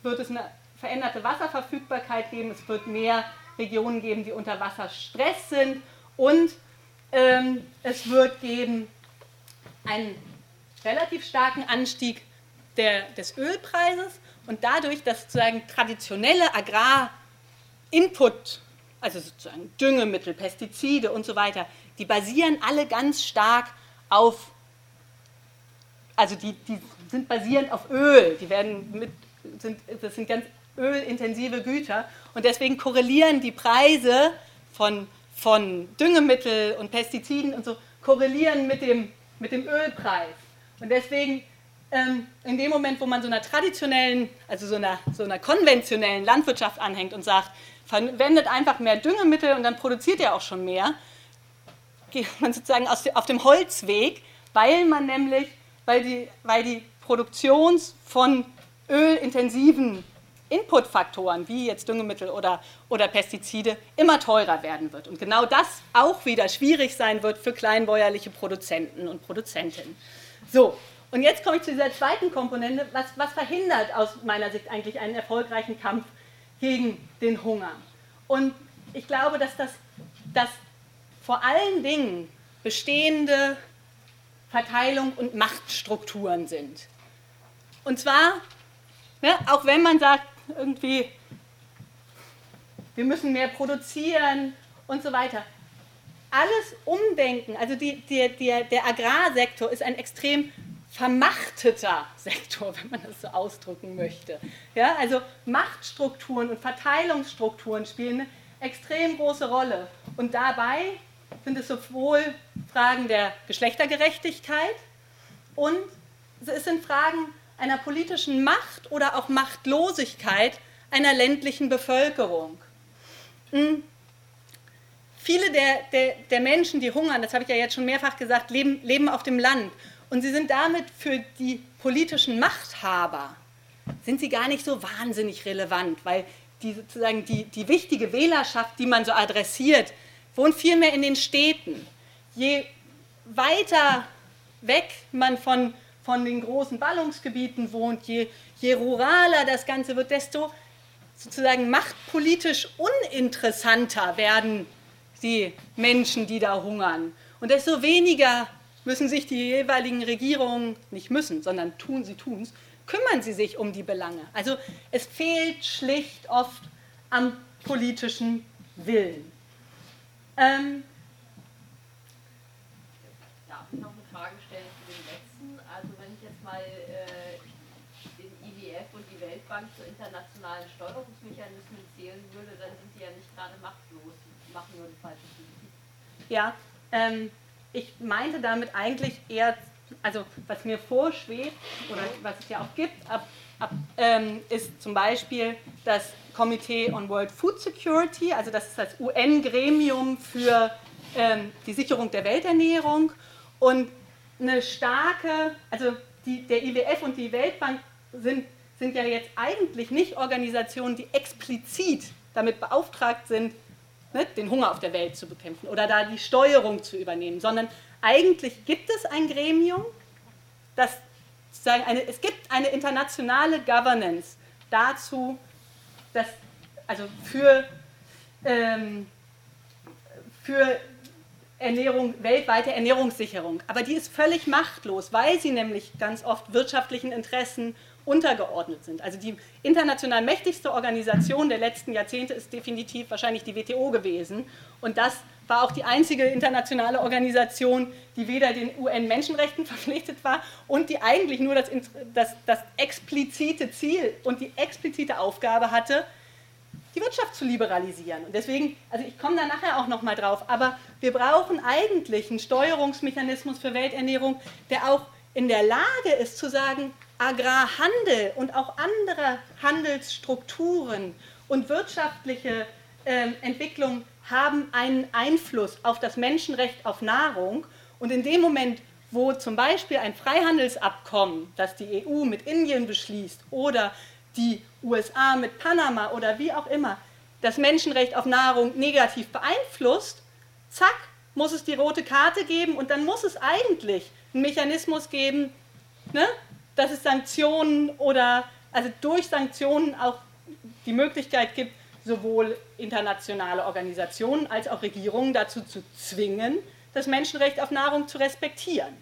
wird es eine veränderte Wasserverfügbarkeit geben, es wird mehr Regionen geben, die unter Wasserstress sind. Und ähm, es wird geben einen relativ starken Anstieg der, des Ölpreises. Und dadurch, dass sozusagen traditionelle Agrarinput, also sozusagen Düngemittel, Pestizide und so weiter, die basieren alle ganz stark auf, also die, die sind basierend auf Öl, die werden mit, sind, das sind ganz ölintensive Güter und deswegen korrelieren die Preise von von Düngemittel und Pestiziden und so korrelieren mit dem, mit dem Ölpreis. Und deswegen ähm, in dem Moment, wo man so einer traditionellen, also so einer, so einer konventionellen Landwirtschaft anhängt und sagt, verwendet einfach mehr Düngemittel und dann produziert ihr auch schon mehr, geht man sozusagen auf dem Holzweg, weil man nämlich, weil die, weil die Produktion von ölintensiven Inputfaktoren wie jetzt Düngemittel oder, oder Pestizide immer teurer werden wird. Und genau das auch wieder schwierig sein wird für kleinbäuerliche Produzenten und Produzentinnen. So, und jetzt komme ich zu dieser zweiten Komponente. Was, was verhindert aus meiner Sicht eigentlich einen erfolgreichen Kampf gegen den Hunger? Und ich glaube, dass das dass vor allen Dingen bestehende Verteilung und Machtstrukturen sind. Und zwar, ne, auch wenn man sagt, irgendwie, wir müssen mehr produzieren und so weiter. Alles umdenken, also die, die, die, der Agrarsektor ist ein extrem vermachteter Sektor, wenn man das so ausdrücken möchte. Ja, also Machtstrukturen und Verteilungsstrukturen spielen eine extrem große Rolle. Und dabei sind es sowohl Fragen der Geschlechtergerechtigkeit und es sind Fragen einer politischen Macht oder auch Machtlosigkeit einer ländlichen Bevölkerung. Hm. Viele der, der, der, Menschen, die hungern, das habe ich ja jetzt schon mehrfach gesagt, leben, leben auf dem Land. Und sie sind damit für die politischen Machthaber, sind sie gar nicht so wahnsinnig relevant, weil die, sozusagen die, die wichtige Wählerschaft, die man so adressiert, wohnt vielmehr in den Städten. Je weiter weg man von von den großen Ballungsgebieten wohnt, je, je ruraler das Ganze wird, desto sozusagen machtpolitisch uninteressanter werden die Menschen, die da hungern. Und desto weniger müssen sich die jeweiligen Regierungen, nicht müssen, sondern tun sie tun es, kümmern sie sich um die Belange. Also es fehlt schlicht oft am politischen Willen. Ähm, Bank zu internationalen Steuerungsmechanismen zählen würde, dann sind die ja nicht gerade machtlos, machen nur eine falsche Politik. Ja, ähm, ich meinte damit eigentlich eher, also was mir vorschwebt oder was es ja auch gibt, ab, ab, ähm, ist zum Beispiel, dass Committee on World Food Security, also das ist das UN-Gremium für ähm, die Sicherung der Welternährung. Und eine starke, also die, der IWF und die Weltbank sind, sind ja jetzt eigentlich nicht Organisationen, die explizit damit beauftragt sind, ne, den Hunger auf der Welt zu bekämpfen oder da die Steuerung zu übernehmen, sondern eigentlich gibt es ein Gremium, das eine, es gibt eine internationale Governance dazu, dass, also für, ähm, für Ernährung, weltweite Ernährungssicherung. Aber die ist völlig machtlos, weil sie nämlich ganz oft wirtschaftlichen Interessen untergeordnet sind. Also die international mächtigste Organisation der letzten Jahrzehnte ist definitiv wahrscheinlich die WTO gewesen. Und das war auch die einzige internationale Organisation, die weder den UN-Menschenrechten verpflichtet war und die eigentlich nur das, das, das explizite Ziel und die explizite Aufgabe hatte, die Wirtschaft zu liberalisieren. Und deswegen, also ich komme da nachher auch nochmal drauf, aber wir brauchen eigentlich einen Steuerungsmechanismus für Welternährung, der auch in der Lage ist zu sagen, Agrarhandel und auch andere Handelsstrukturen und wirtschaftliche äh, Entwicklung haben einen Einfluss auf das Menschenrecht auf Nahrung. Und in dem Moment, wo zum Beispiel ein Freihandelsabkommen, das die EU mit Indien beschließt oder die USA mit Panama oder wie auch immer, das Menschenrecht auf Nahrung negativ beeinflusst, zack, muss es die rote Karte geben und dann muss es eigentlich einen Mechanismus geben, ne, dass es Sanktionen oder also durch Sanktionen auch die Möglichkeit gibt, sowohl internationale Organisationen als auch Regierungen dazu zu zwingen, das Menschenrecht auf Nahrung zu respektieren.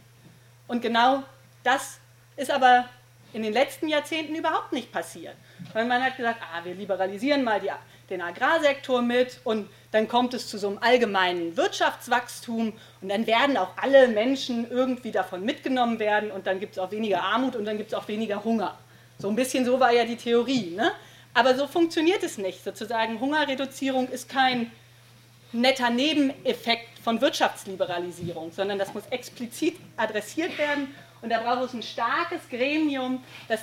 Und genau das ist aber in den letzten Jahrzehnten überhaupt nicht passiert. Weil man hat gesagt, ah, wir liberalisieren mal die, den Agrarsektor mit und dann kommt es zu so einem allgemeinen Wirtschaftswachstum und dann werden auch alle Menschen irgendwie davon mitgenommen werden und dann gibt es auch weniger Armut und dann gibt es auch weniger Hunger. So ein bisschen so war ja die Theorie. Ne? Aber so funktioniert es nicht. Sozusagen Hungerreduzierung ist kein netter Nebeneffekt von Wirtschaftsliberalisierung, sondern das muss explizit adressiert werden und da braucht es ein starkes Gremium, das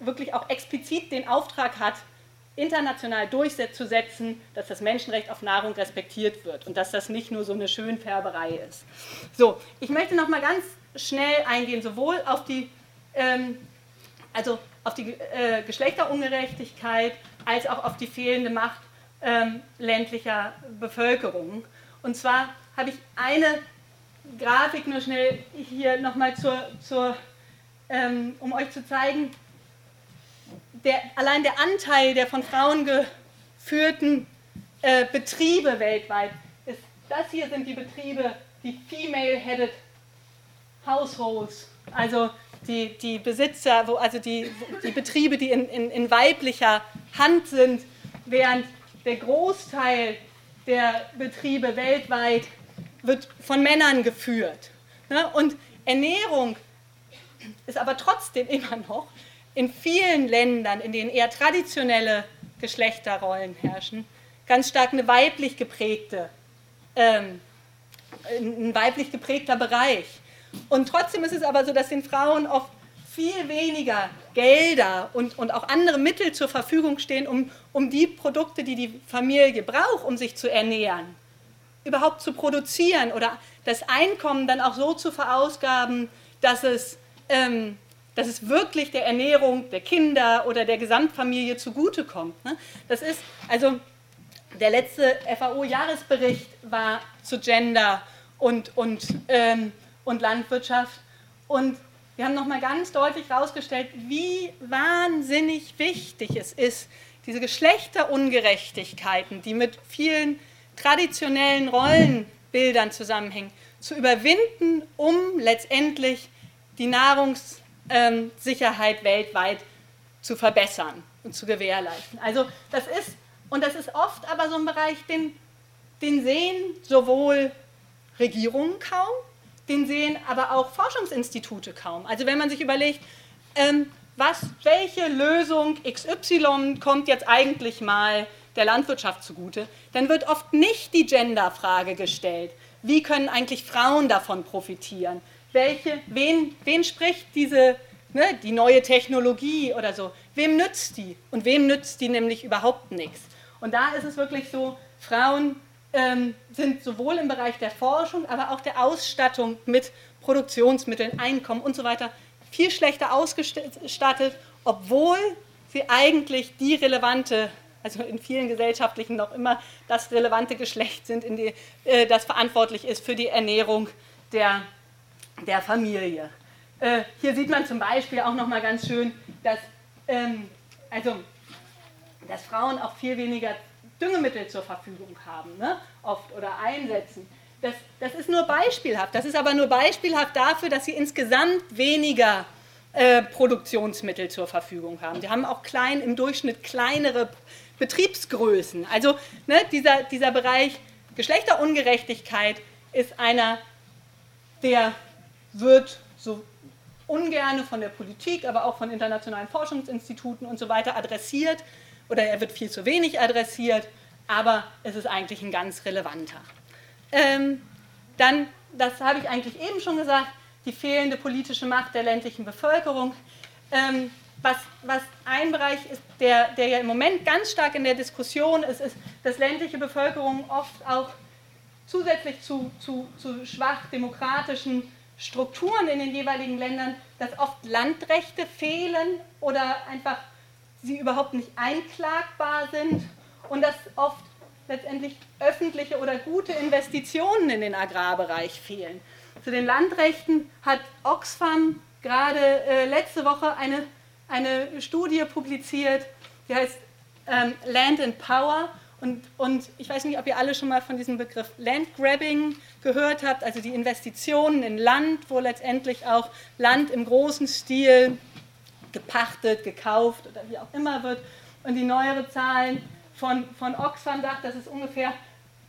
wirklich auch explizit den Auftrag hat, international durchzusetzen, dass das Menschenrecht auf Nahrung respektiert wird und dass das nicht nur so eine Schönfärberei ist. So, ich möchte noch mal ganz schnell eingehen, sowohl auf die ähm, also auf die äh, Geschlechterungerechtigkeit als auch auf die fehlende Macht ähm, ländlicher Bevölkerung. Und zwar habe ich eine Grafik nur schnell hier nochmal zur, zur ähm, um euch zu zeigen, der, allein der Anteil der von Frauen geführten äh, Betriebe weltweit ist, das hier sind die Betriebe, die Female-Headed Households, also die, die Besitzer, wo, also die, die Betriebe, die in, in, in weiblicher Hand sind, während der Großteil der Betriebe weltweit wird von Männern geführt. Ne? Und Ernährung ist aber trotzdem immer noch in vielen Ländern, in denen eher traditionelle Geschlechterrollen herrschen, ganz stark eine weiblich geprägte, ähm, ein weiblich geprägter Bereich. Und trotzdem ist es aber so, dass den Frauen oft viel weniger Gelder und, und auch andere Mittel zur Verfügung stehen, um, um die Produkte, die die Familie braucht, um sich zu ernähren, überhaupt zu produzieren oder das Einkommen dann auch so zu verausgaben, dass es, ähm, dass es wirklich der Ernährung der Kinder oder der Gesamtfamilie zugutekommt. Ne? Das ist, also der letzte FAO-Jahresbericht war zu Gender und, und ähm, und Landwirtschaft. Und wir haben nochmal ganz deutlich herausgestellt, wie wahnsinnig wichtig es ist, diese Geschlechterungerechtigkeiten, die mit vielen traditionellen Rollenbildern zusammenhängen, zu überwinden, um letztendlich die Nahrungssicherheit weltweit zu verbessern und zu gewährleisten. Also das ist, und das ist oft aber so ein Bereich, den, den sehen sowohl Regierungen kaum, den sehen aber auch Forschungsinstitute kaum. Also wenn man sich überlegt, ähm, was, welche Lösung XY kommt jetzt eigentlich mal der Landwirtschaft zugute, dann wird oft nicht die Genderfrage gestellt. Wie können eigentlich Frauen davon profitieren? Welche, wen, wen spricht diese, ne, die neue Technologie oder so? wem nützt die? Und wem nützt die nämlich überhaupt nichts? Und da ist es wirklich so, Frauen ähm, sind sowohl im Bereich der Forschung, aber auch der Ausstattung mit Produktionsmitteln, Einkommen und so weiter viel schlechter ausgestattet, obwohl sie eigentlich die relevante, also in vielen gesellschaftlichen noch immer das relevante Geschlecht sind, die, äh, das verantwortlich ist für die Ernährung der, der Familie. Äh, hier sieht man zum Beispiel auch noch mal ganz schön, dass, ähm, also, dass Frauen auch viel weniger Düngemittel zur Verfügung haben, ne? oft oder einsetzen. Das, das ist nur beispielhaft. Das ist aber nur beispielhaft dafür, dass sie insgesamt weniger äh, Produktionsmittel zur Verfügung haben. Die haben auch klein, im Durchschnitt kleinere Betriebsgrößen. Also ne, dieser, dieser Bereich Geschlechterungerechtigkeit ist einer, der wird so ungerne von der Politik, aber auch von internationalen Forschungsinstituten und so weiter adressiert oder er wird viel zu wenig adressiert, aber es ist eigentlich ein ganz relevanter. Ähm, dann, das habe ich eigentlich eben schon gesagt, die fehlende politische Macht der ländlichen Bevölkerung. Ähm, was, was, ein Bereich ist, der, der, ja im Moment ganz stark in der Diskussion ist, ist, dass ländliche Bevölkerung oft auch zusätzlich zu, zu, zu schwach demokratischen Strukturen in den jeweiligen Ländern, dass oft Landrechte fehlen oder einfach sie überhaupt nicht einklagbar sind und dass oft letztendlich öffentliche oder gute Investitionen in den Agrarbereich fehlen. Zu den Landrechten hat Oxfam gerade äh, letzte Woche eine, eine Studie publiziert, die heißt ähm, Land and Power. Und, und ich weiß nicht, ob ihr alle schon mal von diesem Begriff Landgrabbing gehört habt, also die Investitionen in Land, wo letztendlich auch Land im großen Stil gepachtet, gekauft oder wie auch immer wird. Und die neuere Zahlen von, von Oxfam sagt, dass es ungefähr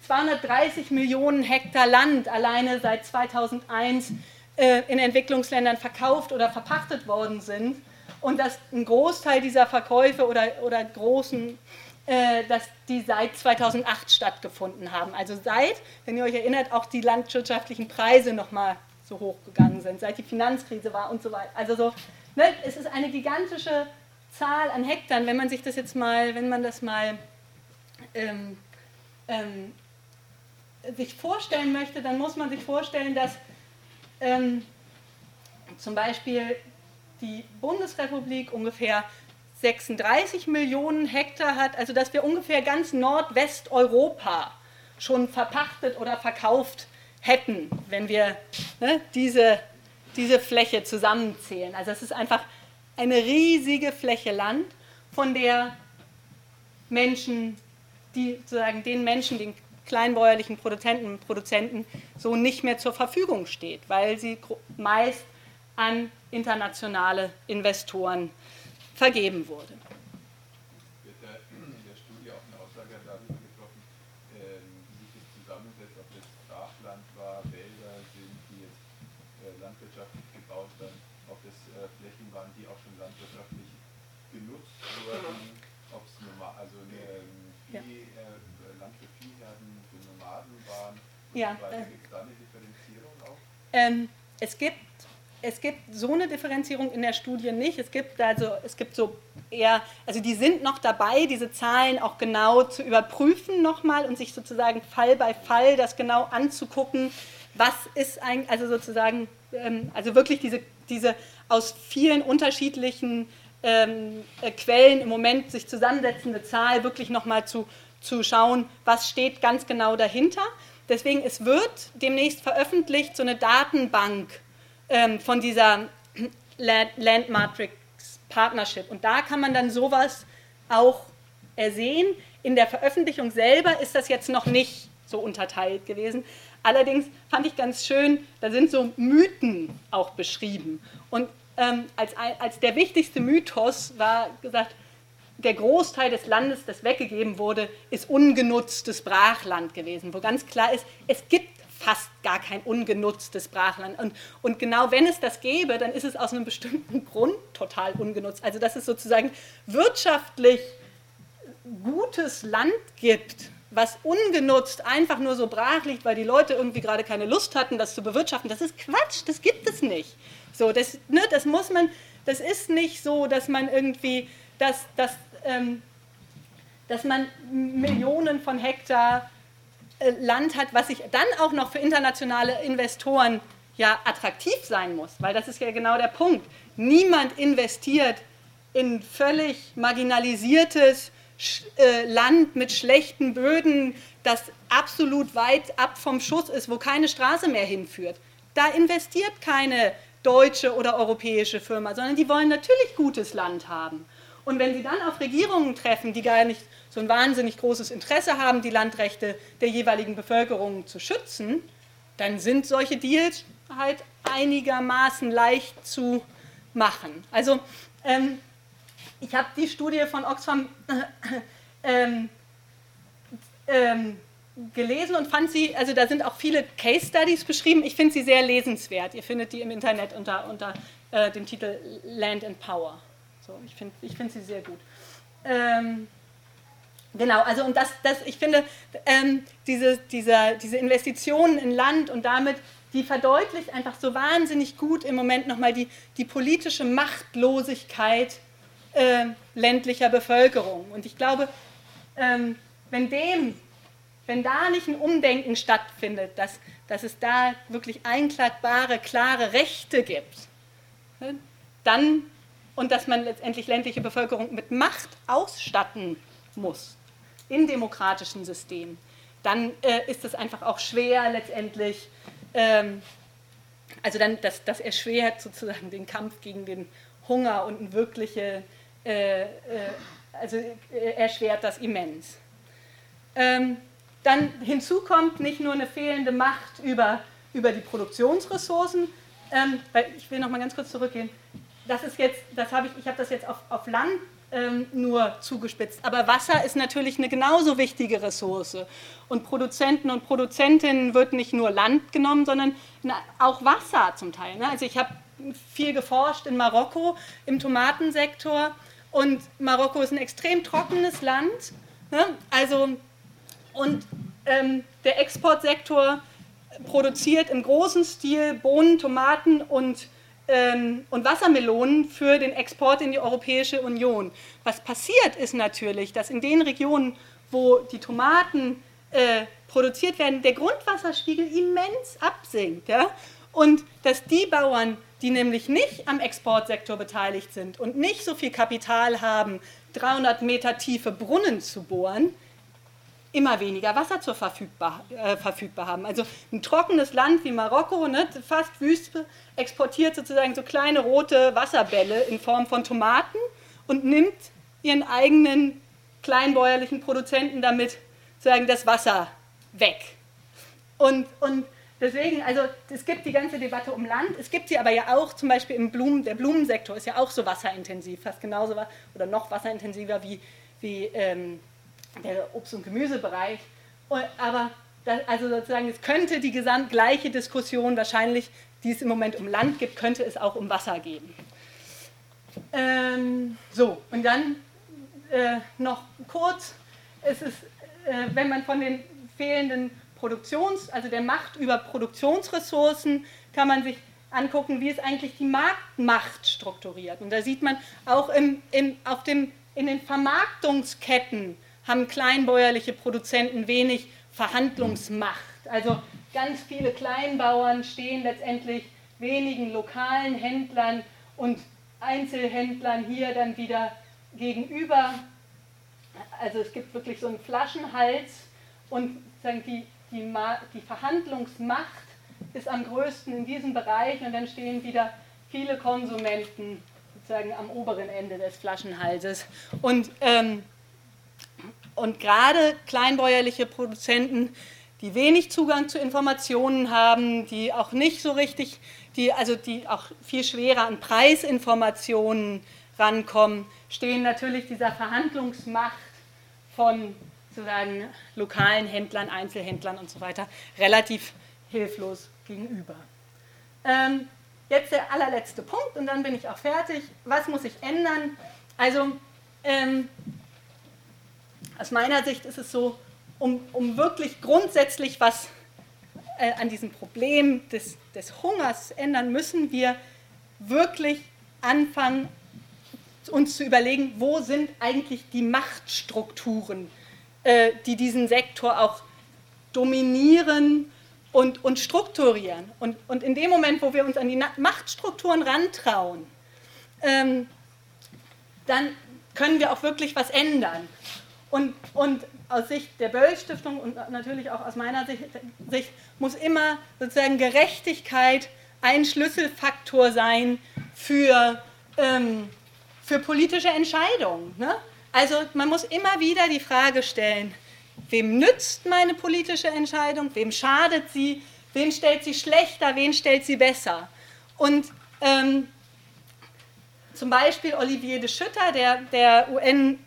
230 Millionen Hektar Land alleine seit 2001 äh, in Entwicklungsländern verkauft oder verpachtet worden sind und dass ein Großteil dieser Verkäufe oder, oder großen, äh, dass die seit 2008 stattgefunden haben. Also seit, wenn ihr euch erinnert, auch die landwirtschaftlichen Preise nochmal so hoch gegangen sind, seit die Finanzkrise war und so weiter. Also so, ne, es ist eine gigantische Zahl an Hektar, wenn man sich das jetzt mal, wenn man das mal ähm, ähm, sich vorstellen möchte, dann muss man sich vorstellen, dass ähm, zum Beispiel die Bundesrepublik ungefähr 36 Millionen Hektar hat, also dass wir ungefähr ganz Nordwesteuropa schon verpachtet oder verkauft hätten, wenn wir ne, diese, diese Fläche zusammenzählen. Also es ist einfach eine riesige Fläche Land, von der Menschen die sozusagen den Menschen, den kleinbäuerlichen Produzenten Produzenten so nicht mehr zur Verfügung steht, weil sie meist an internationale Investoren vergeben wurde. Wird da in der Studie auch eine Aussage darüber getroffen, ähm, wie sich das zusammensetzt, ob das Brachland war, Wälder sind, die jetzt äh, landwirtschaftlich gebaut waren, ob das äh, Flächen waren, die auch schon landwirtschaftlich genutzt wurden, ob es normal, also eine ja. äh, Land für Viehherden, für Nomaden waren. Ja, äh? Ähm, es gibt es gibt so eine Differenzierung in der Studie nicht. Es gibt also, es gibt so eher, also die sind noch dabei, diese Zahlen auch genau zu überprüfen nochmal und sich sozusagen Fall bei Fall das genau anzugucken, was ist eigentlich, also sozusagen, ähm, also wirklich diese, diese aus vielen unterschiedlichen ähm, äh, Quellen im Moment sich zusammensetzende Zahl wirklich nochmal zu, zu schauen, was steht ganz genau dahinter. Deswegen, es wird demnächst veröffentlicht so eine Datenbank ähm, von dieser Land Matrix Partnership. Und da kann man dann sowas auch ersehen. In der Veröffentlichung selber ist das jetzt noch nicht so unterteilt gewesen. Allerdings fand ich ganz schön, da sind so Mythen auch beschrieben. Und ähm, als, als der wichtigste Mythos war gesagt, der Großteil des Landes, das weggegeben wurde, ist ungenutztes Brachland gewesen, wo ganz klar ist, es gibt fast gar kein ungenutztes Brachland. Und, und genau wenn es das gäbe, dann ist es aus einem bestimmten Grund total ungenutzt. Also dass es sozusagen wirtschaftlich gutes Land gibt, was ungenutzt einfach nur so brach liegt, weil die Leute irgendwie gerade keine Lust hatten, das zu bewirtschaften, das ist Quatsch, das gibt es nicht. So, das, ne, das muss man, das ist nicht so, dass man irgendwie dass, ähm, dass man Millionen von Hektar äh, Land hat, was sich dann auch noch für internationale Investoren ja attraktiv sein muss, weil das ist ja genau der Punkt. Niemand investiert in völlig marginalisiertes äh, Land mit schlechten Böden, das absolut weit ab vom Schuss ist, wo keine Straße mehr hinführt. Da investiert keine deutsche oder europäische Firma, sondern die wollen natürlich gutes Land haben. Und wenn sie dann auf Regierungen treffen, die gar nicht so ein wahnsinnig großes Interesse haben, die Landrechte der jeweiligen Bevölkerung zu schützen, dann sind solche Deals halt einigermaßen leicht zu machen. Also ähm, ich habe die Studie von Oxfam ähm, ähm, gelesen und fand sie, also da sind auch viele Case Studies beschrieben. Ich finde sie sehr lesenswert. Ihr findet die im Internet unter, unter äh, dem Titel Land and Power. So, ich finde ich find sie sehr gut. Ähm, genau, also und das, das ich finde, ähm, diese, dieser, diese Investitionen in Land und damit, die verdeutlicht einfach so wahnsinnig gut im Moment nochmal die, die politische Machtlosigkeit äh, ländlicher Bevölkerung. Und ich glaube, ähm, wenn dem wenn da nicht ein Umdenken stattfindet, dass, dass es da wirklich einklagbare, klare Rechte gibt, ne, dann und dass man letztendlich ländliche Bevölkerung mit Macht ausstatten muss in demokratischen Systemen, dann äh, ist es einfach auch schwer letztendlich, ähm, also dann, das, das erschwert sozusagen den Kampf gegen den Hunger und ein wirkliche, äh, äh, also äh, erschwert das immens. Ähm, dann hinzu kommt nicht nur eine fehlende Macht über, über die Produktionsressourcen, ähm, weil ich will noch mal ganz kurz zurückgehen. Das ist jetzt, das habe ich, ich habe das jetzt auf, auf Land ähm, nur zugespitzt, aber Wasser ist natürlich eine genauso wichtige Ressource. Und Produzenten und Produzentinnen wird nicht nur Land genommen, sondern auch Wasser zum Teil. Ne? Also ich habe viel geforscht in Marokko im Tomatensektor und Marokko ist ein extrem trockenes Land. Ne? Also und ähm, der Exportsektor produziert im großen Stil Bohnen, Tomaten und, ähm, und Wassermelonen für den Export in die Europäische Union. Was passiert ist natürlich, dass in den Regionen, wo die Tomaten äh, produziert werden, der Grundwasserspiegel immens absinkt. Ja? Und dass die Bauern, die nämlich nicht am Exportsektor beteiligt sind und nicht so viel Kapital haben, 300 Meter tiefe Brunnen zu bohren, immer weniger Wasser zur verfügbar, äh, verfügbar haben. Also ein trockenes Land wie Marokko, ne, fast Wüste, exportiert sozusagen so kleine rote Wasserbälle in Form von Tomaten und nimmt ihren eigenen kleinbäuerlichen Produzenten damit sozusagen das Wasser weg. Und, und deswegen, also es gibt die ganze Debatte um Land, es gibt sie aber ja auch zum Beispiel im Blumen, der Blumensektor ist ja auch so wasserintensiv, fast genauso oder noch wasserintensiver wie, wie ähm, der Obst- und Gemüsebereich. Aber das, also sozusagen, es könnte die gesamt gleiche Diskussion wahrscheinlich, die es im Moment um Land gibt, könnte es auch um Wasser geben. Ähm, so, und dann äh, noch kurz, es ist, äh, wenn man von den fehlenden Produktions-, also der Macht über Produktionsressourcen, kann man sich angucken, wie ist eigentlich die Marktmacht strukturiert. Und da sieht man auch im, im, auf dem, in den Vermarktungsketten haben kleinbäuerliche Produzenten wenig Verhandlungsmacht. Also ganz viele Kleinbauern stehen letztendlich wenigen lokalen Händlern und Einzelhändlern hier dann wieder gegenüber. Also es gibt wirklich so einen Flaschenhals und die, die, die Verhandlungsmacht ist am größten in diesem Bereich und dann stehen wieder viele Konsumenten sozusagen am oberen Ende des Flaschenhalses. Und ähm, und gerade kleinbäuerliche Produzenten, die wenig Zugang zu Informationen haben, die auch nicht so richtig, die, also die auch viel schwerer an Preisinformationen rankommen, stehen natürlich dieser Verhandlungsmacht von sozusagen lokalen Händlern, Einzelhändlern und so weiter relativ hilflos gegenüber. Ähm, jetzt der allerletzte Punkt und dann bin ich auch fertig. Was muss ich ändern? Also ähm, aus meiner Sicht ist es so, um, um wirklich grundsätzlich was äh, an diesem Problem des, des Hungers ändern, müssen wir wirklich anfangen, uns zu überlegen, wo sind eigentlich die Machtstrukturen, äh, die diesen Sektor auch dominieren und, und strukturieren. Und, und in dem Moment, wo wir uns an die Machtstrukturen rantrauen, ähm, dann können wir auch wirklich was ändern. Und, und aus Sicht der Böll-Stiftung und natürlich auch aus meiner Sicht, Sicht, muss immer sozusagen Gerechtigkeit ein Schlüsselfaktor sein für, ähm, für politische Entscheidungen. Ne? Also man muss immer wieder die Frage stellen, wem nützt meine politische Entscheidung, wem schadet sie, wen stellt sie schlechter, wen stellt sie besser. Und ähm, zum Beispiel Olivier de Schütter, der, der UN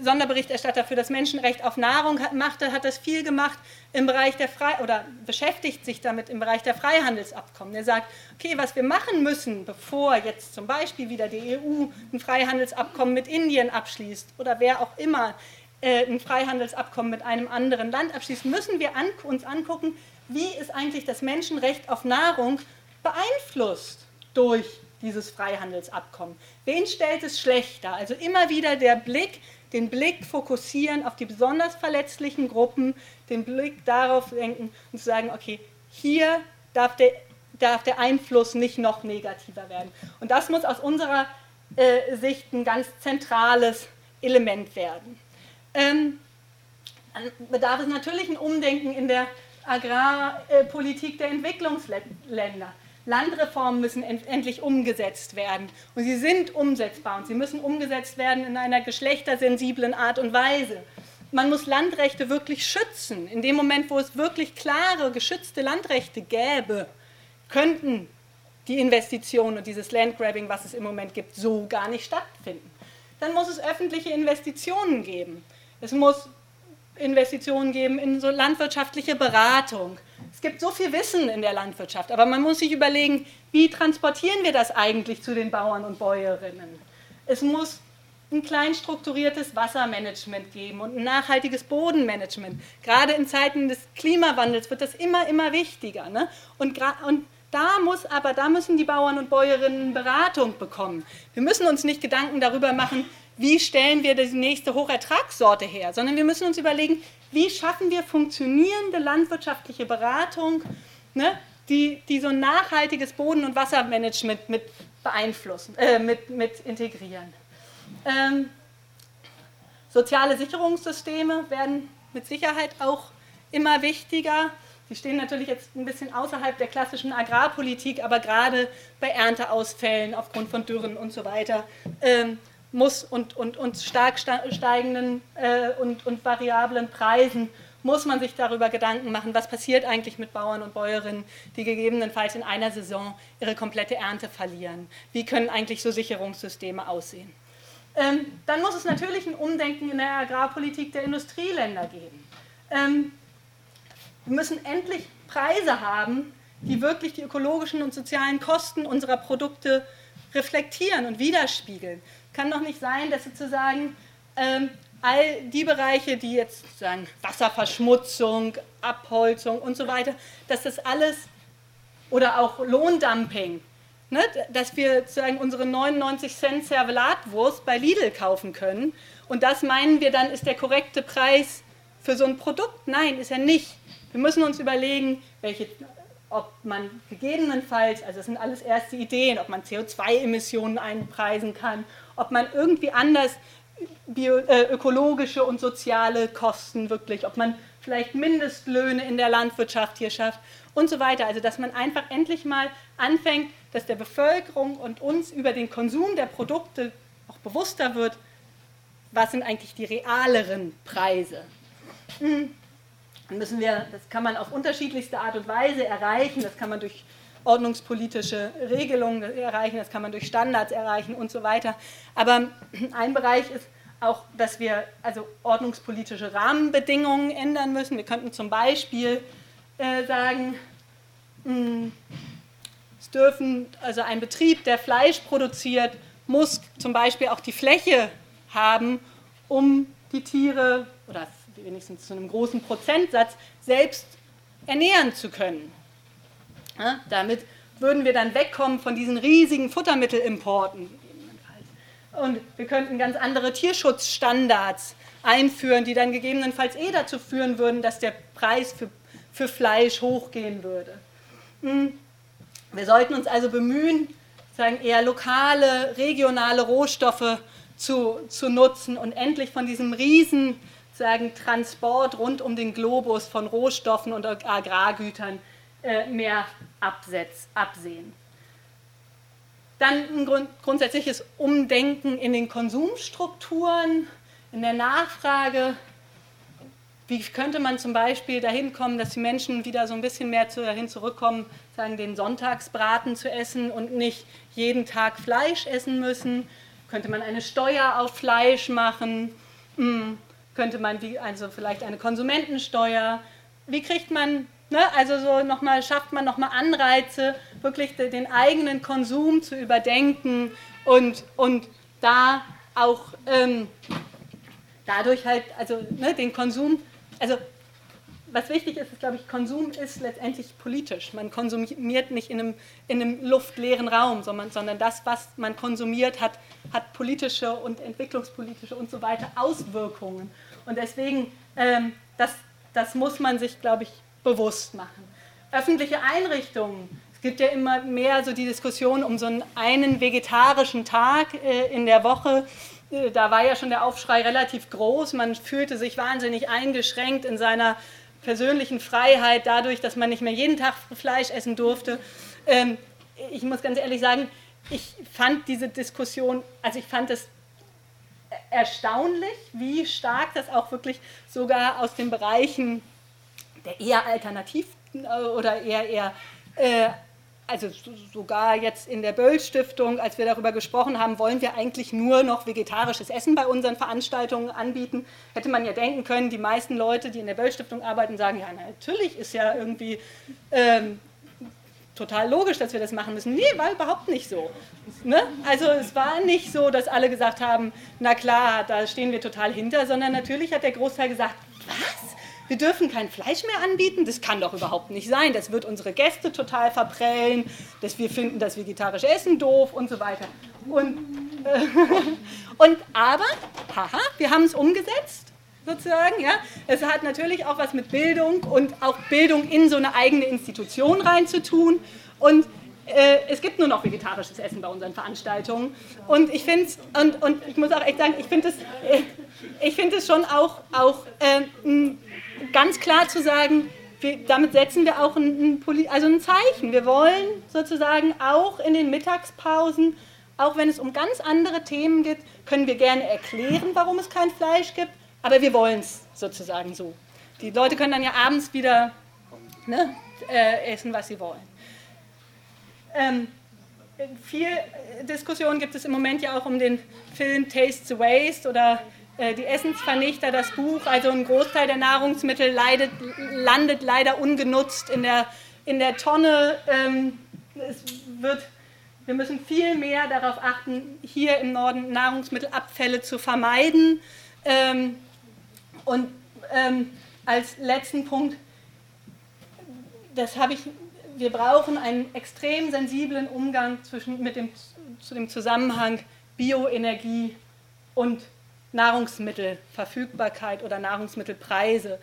Sonderberichterstatter für das Menschenrecht auf Nahrung machte, hat das viel gemacht im Bereich der Frei oder beschäftigt sich damit im Bereich der Freihandelsabkommen. Er sagt, okay, was wir machen müssen, bevor jetzt zum Beispiel wieder die EU ein Freihandelsabkommen mit Indien abschließt oder wer auch immer äh, ein Freihandelsabkommen mit einem anderen Land abschließt, müssen wir an, uns angucken, wie ist eigentlich das Menschenrecht auf Nahrung beeinflusst durch dieses Freihandelsabkommen. Wen stellt es schlechter? Also immer wieder der Blick, den Blick fokussieren auf die besonders verletzlichen Gruppen, den Blick darauf lenken und zu sagen, okay, hier darf der, darf der Einfluss nicht noch negativer werden. Und das muss aus unserer äh, Sicht ein ganz zentrales Element werden. Ähm, bedarf es natürlich ein Umdenken in der Agrarpolitik der Entwicklungsländer. Landreformen müssen endlich umgesetzt werden. Und sie sind umsetzbar und sie müssen umgesetzt werden in einer geschlechtersensiblen Art und Weise. Man muss Landrechte wirklich schützen. In dem Moment, wo es wirklich klare, geschützte Landrechte gäbe, könnten die Investitionen und dieses Landgrabbing, was es im Moment gibt, so gar nicht stattfinden. Dann muss es öffentliche Investitionen geben. Es muss Investitionen geben in so landwirtschaftliche Beratung. Es gibt so viel Wissen in der Landwirtschaft, aber man muss sich überlegen, wie transportieren wir das eigentlich zu den Bauern und Bäuerinnen? Es muss ein klein strukturiertes Wassermanagement geben und ein nachhaltiges Bodenmanagement. Gerade in Zeiten des Klimawandels wird das immer, immer wichtiger. Ne? Und, und da muss aber, da müssen die Bauern und Bäuerinnen Beratung bekommen. Wir müssen uns nicht Gedanken darüber machen, wie stellen wir die nächste Hochertragssorte her, sondern wir müssen uns überlegen, wie schaffen wir funktionierende landwirtschaftliche Beratung, ne, die, die so ein nachhaltiges Boden- und Wassermanagement mit beeinflussen, äh, mit, mit integrieren. Ähm, soziale Sicherungssysteme werden mit Sicherheit auch immer wichtiger. Die stehen natürlich jetzt ein bisschen außerhalb der klassischen Agrarpolitik, aber gerade bei Ernteausfällen aufgrund von Dürren und so weiter ähm, muss und, und, und stark steigenden äh, und, und variablen Preisen muss man sich darüber Gedanken machen, was passiert eigentlich mit Bauern und Bäuerinnen, die gegebenenfalls in einer Saison ihre komplette Ernte verlieren. Wie können eigentlich so Sicherungssysteme aussehen? Ähm, dann muss es natürlich ein Umdenken in der Agrarpolitik der Industrieländer geben. Ähm, wir müssen endlich Preise haben, die wirklich die ökologischen und sozialen Kosten unserer Produkte reflektieren und widerspiegeln kann doch nicht sein, dass sozusagen ähm, all die Bereiche, die jetzt sozusagen Wasserverschmutzung, Abholzung und so weiter, dass das alles oder auch Lohndumping, ne, dass wir sozusagen unsere 99 Cent Servelatwurst bei Lidl kaufen können und das meinen wir dann ist der korrekte Preis für so ein Produkt. Nein, ist er nicht. Wir müssen uns überlegen, welche ob man gegebenenfalls, also das sind alles erste Ideen, ob man CO2-Emissionen einpreisen kann, ob man irgendwie anders bio, äh, ökologische und soziale Kosten wirklich, ob man vielleicht Mindestlöhne in der Landwirtschaft hier schafft und so weiter. Also dass man einfach endlich mal anfängt, dass der Bevölkerung und uns über den Konsum der Produkte auch bewusster wird, was sind eigentlich die realeren Preise. Mhm müssen wir, das kann man auf unterschiedlichste Art und Weise erreichen. Das kann man durch ordnungspolitische Regelungen erreichen, das kann man durch Standards erreichen und so weiter. Aber ein Bereich ist auch, dass wir also ordnungspolitische Rahmenbedingungen ändern müssen. Wir könnten zum Beispiel äh, sagen, mh, hm, es dürfen, also ein Betrieb, der Fleisch produziert, muss zum Beispiel auch die Fläche haben, um die Tiere oder wenigstens zu einem großen Prozentsatz, selbst ernähren zu können. Ja, damit würden wir dann wegkommen von diesen riesigen Futtermittelimporten. Und wir könnten ganz andere Tierschutzstandards einführen, die dann gegebenenfalls eh dazu führen würden, dass der Preis für, für Fleisch hochgehen würde. Hm. Wir sollten uns also bemühen, sagen, eher lokale, regionale Rohstoffe zu, zu nutzen und endlich von diesem riesen sagen, Transport rund um den Globus von Rohstoffen und Agrargütern äh, mehr absetz, absehen. Dann ein grund, grundsätzliches Umdenken in den Konsumstrukturen, in der Nachfrage. Wie könnte man zum Beispiel dahin kommen, dass die Menschen wieder so ein bisschen mehr dahin zurückkommen, sagen, den Sonntagsbraten zu essen und nicht jeden Tag Fleisch essen müssen? Könnte man eine Steuer auf Fleisch machen? Hm. Könnte man wie, also vielleicht eine Konsumentensteuer? Wie kriegt man Ne, also so nochmal, schafft man nochmal Anreize, wirklich den eigenen Konsum zu überdenken und, und da auch ähm, dadurch halt, also ne, den Konsum, also was wichtig ist, ist, glaube ich, Konsum ist letztendlich politisch. Man konsumiert nicht in einem, in einem luftleeren Raum, sondern, sondern das, was man konsumiert, hat, hat politische und entwicklungspolitische und so weiter Auswirkungen. Und deswegen, ähm, das, das muss man sich, glaube ich, bewusst machen. Öffentliche Einrichtungen. Es gibt ja immer mehr so die Diskussion um so einen, einen vegetarischen Tag äh, in der Woche. Äh, da war ja schon der Aufschrei relativ groß. Man fühlte sich wahnsinnig eingeschränkt in seiner persönlichen Freiheit dadurch, dass man nicht mehr jeden Tag Fleisch essen durfte. Ähm, ich muss ganz ehrlich sagen, ich fand diese Diskussion, also ich fand es erstaunlich, wie stark das auch wirklich sogar aus den Bereichen der eher alternativ äh, oder eher, eher äh, also sogar jetzt in der Böll-Stiftung, als wir darüber gesprochen haben, wollen wir eigentlich nur noch vegetarisches Essen bei unseren Veranstaltungen anbieten. Hätte man ja denken können, die meisten Leute, die in der Böll-Stiftung arbeiten, sagen, ja, natürlich ist ja irgendwie ähm, total logisch, dass wir das machen müssen. Nee, war überhaupt nicht so. Ne? Also es war nicht so, dass alle gesagt haben, na klar, da stehen wir total hinter, sondern natürlich hat der Großteil gesagt, was? Wir dürfen kein Fleisch mehr anbieten, das kann doch überhaupt nicht sein, das wird unsere Gäste total verprellen, dass wir finden das vegetarische Essen doof und so weiter. Und, äh, und aber, haha, wir haben es umgesetzt, sozusagen, ja. Es hat natürlich auch was mit Bildung und auch Bildung in so eine eigene Institution reinzutun und äh, es gibt nur noch vegetarisches Essen bei unseren Veranstaltungen. Und ich finde und, und ich muss auch echt sagen, ich finde es äh, find schon auch, auch äh, ganz klar zu sagen, wir, damit setzen wir auch ein, ein, also ein Zeichen. Wir wollen sozusagen auch in den Mittagspausen, auch wenn es um ganz andere Themen geht, können wir gerne erklären, warum es kein Fleisch gibt, aber wir wollen es sozusagen so. Die Leute können dann ja abends wieder ne, äh, essen, was sie wollen. Ähm, viel Diskussion gibt es im Moment ja auch um den Film Taste the Waste oder die Essensvernichter, das Buch, also ein Großteil der Nahrungsmittel leidet, landet leider ungenutzt in der, in der Tonne. Ähm, es wird, wir müssen viel mehr darauf achten, hier im Norden Nahrungsmittelabfälle zu vermeiden. Ähm, und ähm, als letzten Punkt, das habe ich, wir brauchen einen extrem sensiblen Umgang zwischen, mit dem, zu dem Zusammenhang Bioenergie und Nahrungsmittelverfügbarkeit oder Nahrungsmittelpreise.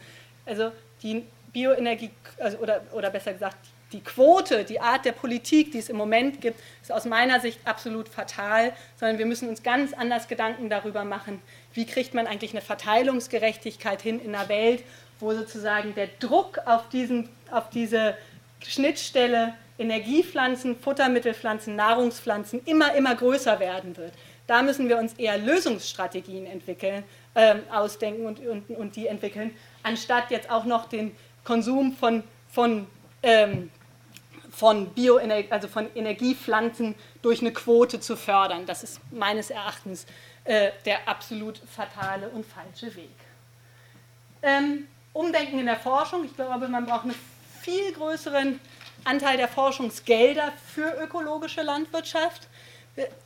Also die Bioenergie, also oder, oder besser gesagt, die Quote, die Art der Politik, die es im Moment gibt, ist aus meiner Sicht absolut fatal, sondern wir müssen uns ganz anders Gedanken darüber machen, wie kriegt man eigentlich eine Verteilungsgerechtigkeit hin in einer Welt, wo sozusagen der Druck auf, diesen, auf diese Schnittstelle Energiepflanzen, Futtermittelpflanzen, Nahrungspflanzen immer, immer größer werden wird. Da müssen wir uns eher Lösungsstrategien entwickeln, äh, ausdenken und, und, und die entwickeln, anstatt jetzt auch noch den Konsum von, von, ähm, von, Bioenergie, also von Energiepflanzen durch eine Quote zu fördern. Das ist meines Erachtens äh, der absolut fatale und falsche Weg. Ähm, Umdenken in der Forschung. Ich glaube, man braucht einen viel größeren Anteil der Forschungsgelder für ökologische Landwirtschaft.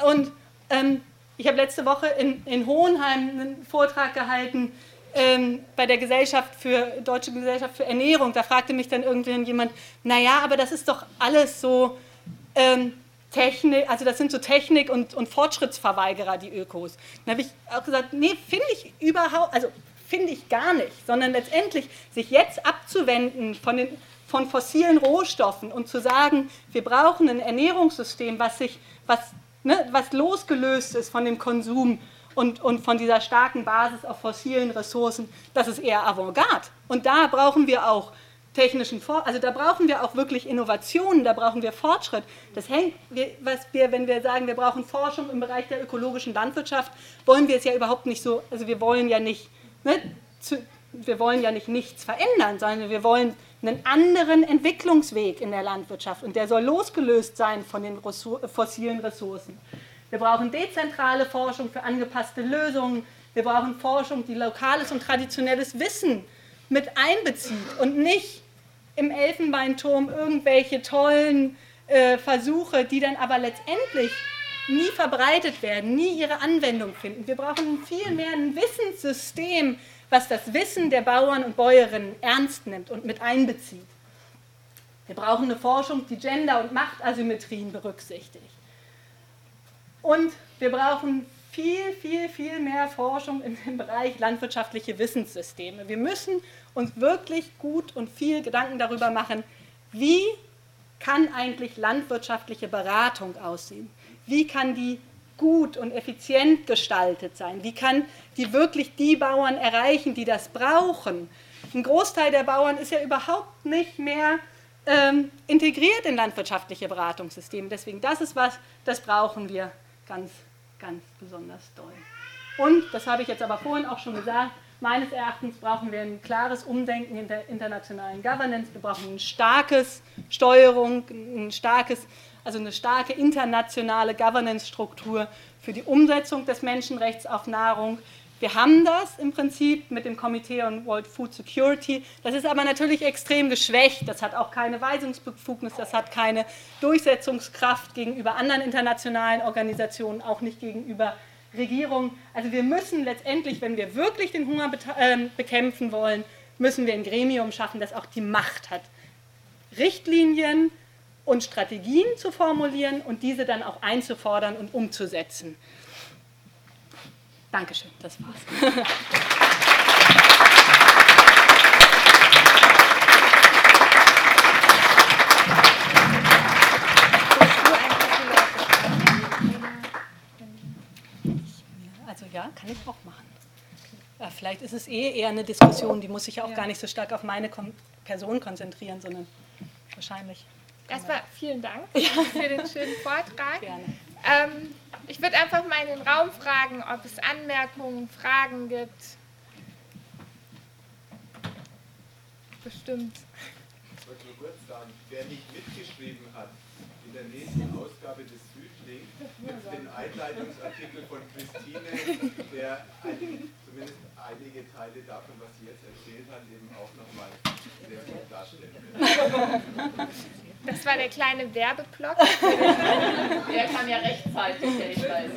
Und ähm, ich habe letzte Woche in, in Hohenheim einen Vortrag gehalten ähm, bei der Gesellschaft für Deutsche Gesellschaft für Ernährung. Da fragte mich dann irgendwann jemand, naja, aber das ist doch alles so, ähm, Technik, also das sind so Technik- und, und Fortschrittsverweigerer, die Ökos. Dann habe ich auch gesagt, nee, finde ich überhaupt, also finde ich gar nicht, sondern letztendlich sich jetzt abzuwenden von, den, von fossilen Rohstoffen und zu sagen, wir brauchen ein Ernährungssystem, was sich, was, ne, was losgelöst ist von dem Konsum und, und von dieser starken Basis auf fossilen Ressourcen, das ist eher Avantgarde. Und da brauchen wir auch technischen For also da brauchen wir auch wirklich Innovationen, da brauchen wir Fortschritt. Das hängt, was wir, wenn wir sagen, wir brauchen Forschung im Bereich der ökologischen Landwirtschaft, wollen wir es ja überhaupt nicht so, also wir wollen ja nicht, ne, zu, wir wollen ja nicht nichts verändern, sondern wir wollen einen anderen Entwicklungsweg in der Landwirtschaft und der soll losgelöst sein von den fossilen Ressourcen. Wir brauchen dezentrale Forschung für angepasste Lösungen. Wir brauchen Forschung, die lokales und traditionelles Wissen mit einbezieht und nicht im Elfenbeinturm irgendwelche tollen äh, Versuche, die dann aber letztendlich nie verbreitet werden, nie ihre Anwendung finden. Wir brauchen vielmehr ein Wissenssystem, was das Wissen der Bauern und Bäuerinnen ernst nimmt und mit einbezieht. Wir brauchen eine Forschung, die Gender- und Machtasymmetrien berücksichtigt. Und wir brauchen viel, viel, viel mehr Forschung in dem Bereich landwirtschaftliche Wissenssysteme. Wir müssen uns wirklich gut und viel Gedanken darüber machen, wie kann eigentlich landwirtschaftliche Beratung aussehen? Wie kann die gut und effizient gestaltet sein? Wie kann die wirklich die Bauern erreichen, die das brauchen? Ein Großteil der Bauern ist ja überhaupt nicht mehr ähm, integriert in landwirtschaftliche Beratungssysteme. Deswegen, das ist was, das brauchen wir ganz, ganz besonders doll. Und, das habe ich jetzt aber vorhin auch schon gesagt, meines Erachtens brauchen wir ein klares Umdenken in der internationalen Governance. Wir brauchen eine starke Steuerung, ein starkes, also eine starke internationale Governance-Struktur für die Umsetzung des Menschenrechts auf Nahrung. Wir haben das im Prinzip mit dem Komitee on World Food Security. Das ist aber natürlich extrem geschwächt. Das hat auch keine Weisungsbefugnis, das hat keine Durchsetzungskraft gegenüber anderen internationalen Organisationen, auch nicht gegenüber Regierungen. Also wir müssen letztendlich, wenn wir wirklich den Hunger ähm, bekämpfen wollen, müssen wir ein Gremium schaffen, das auch die Macht hat, Richtlinien und Strategien zu formulieren und diese dann auch einzufordern und umzusetzen. Dankeschön, das war's. Also ja, kann ich auch machen. Ja, vielleicht ist es eh eher eine Diskussion, die muss sich auch ja. gar nicht so stark auf meine Person konzentrieren, sondern wahrscheinlich. Erstmal vielen Dank für den schönen Vortrag. Gerne. Ähm, ich würde einfach mal in den Raum fragen, ob es Anmerkungen, Fragen gibt. Bestimmt. Ich wollte nur kurz sagen, wer nicht mitgeschrieben hat, in der nächsten Ausgabe des Südlink gibt es den Einleitungsartikel von Christine, der ein, zumindest einige Teile davon, was sie jetzt erzählt hat, eben auch nochmal sehr gut darstellen wird. Das war der kleine Werbeblock. Der kam ja rechtzeitig, der Hinweis.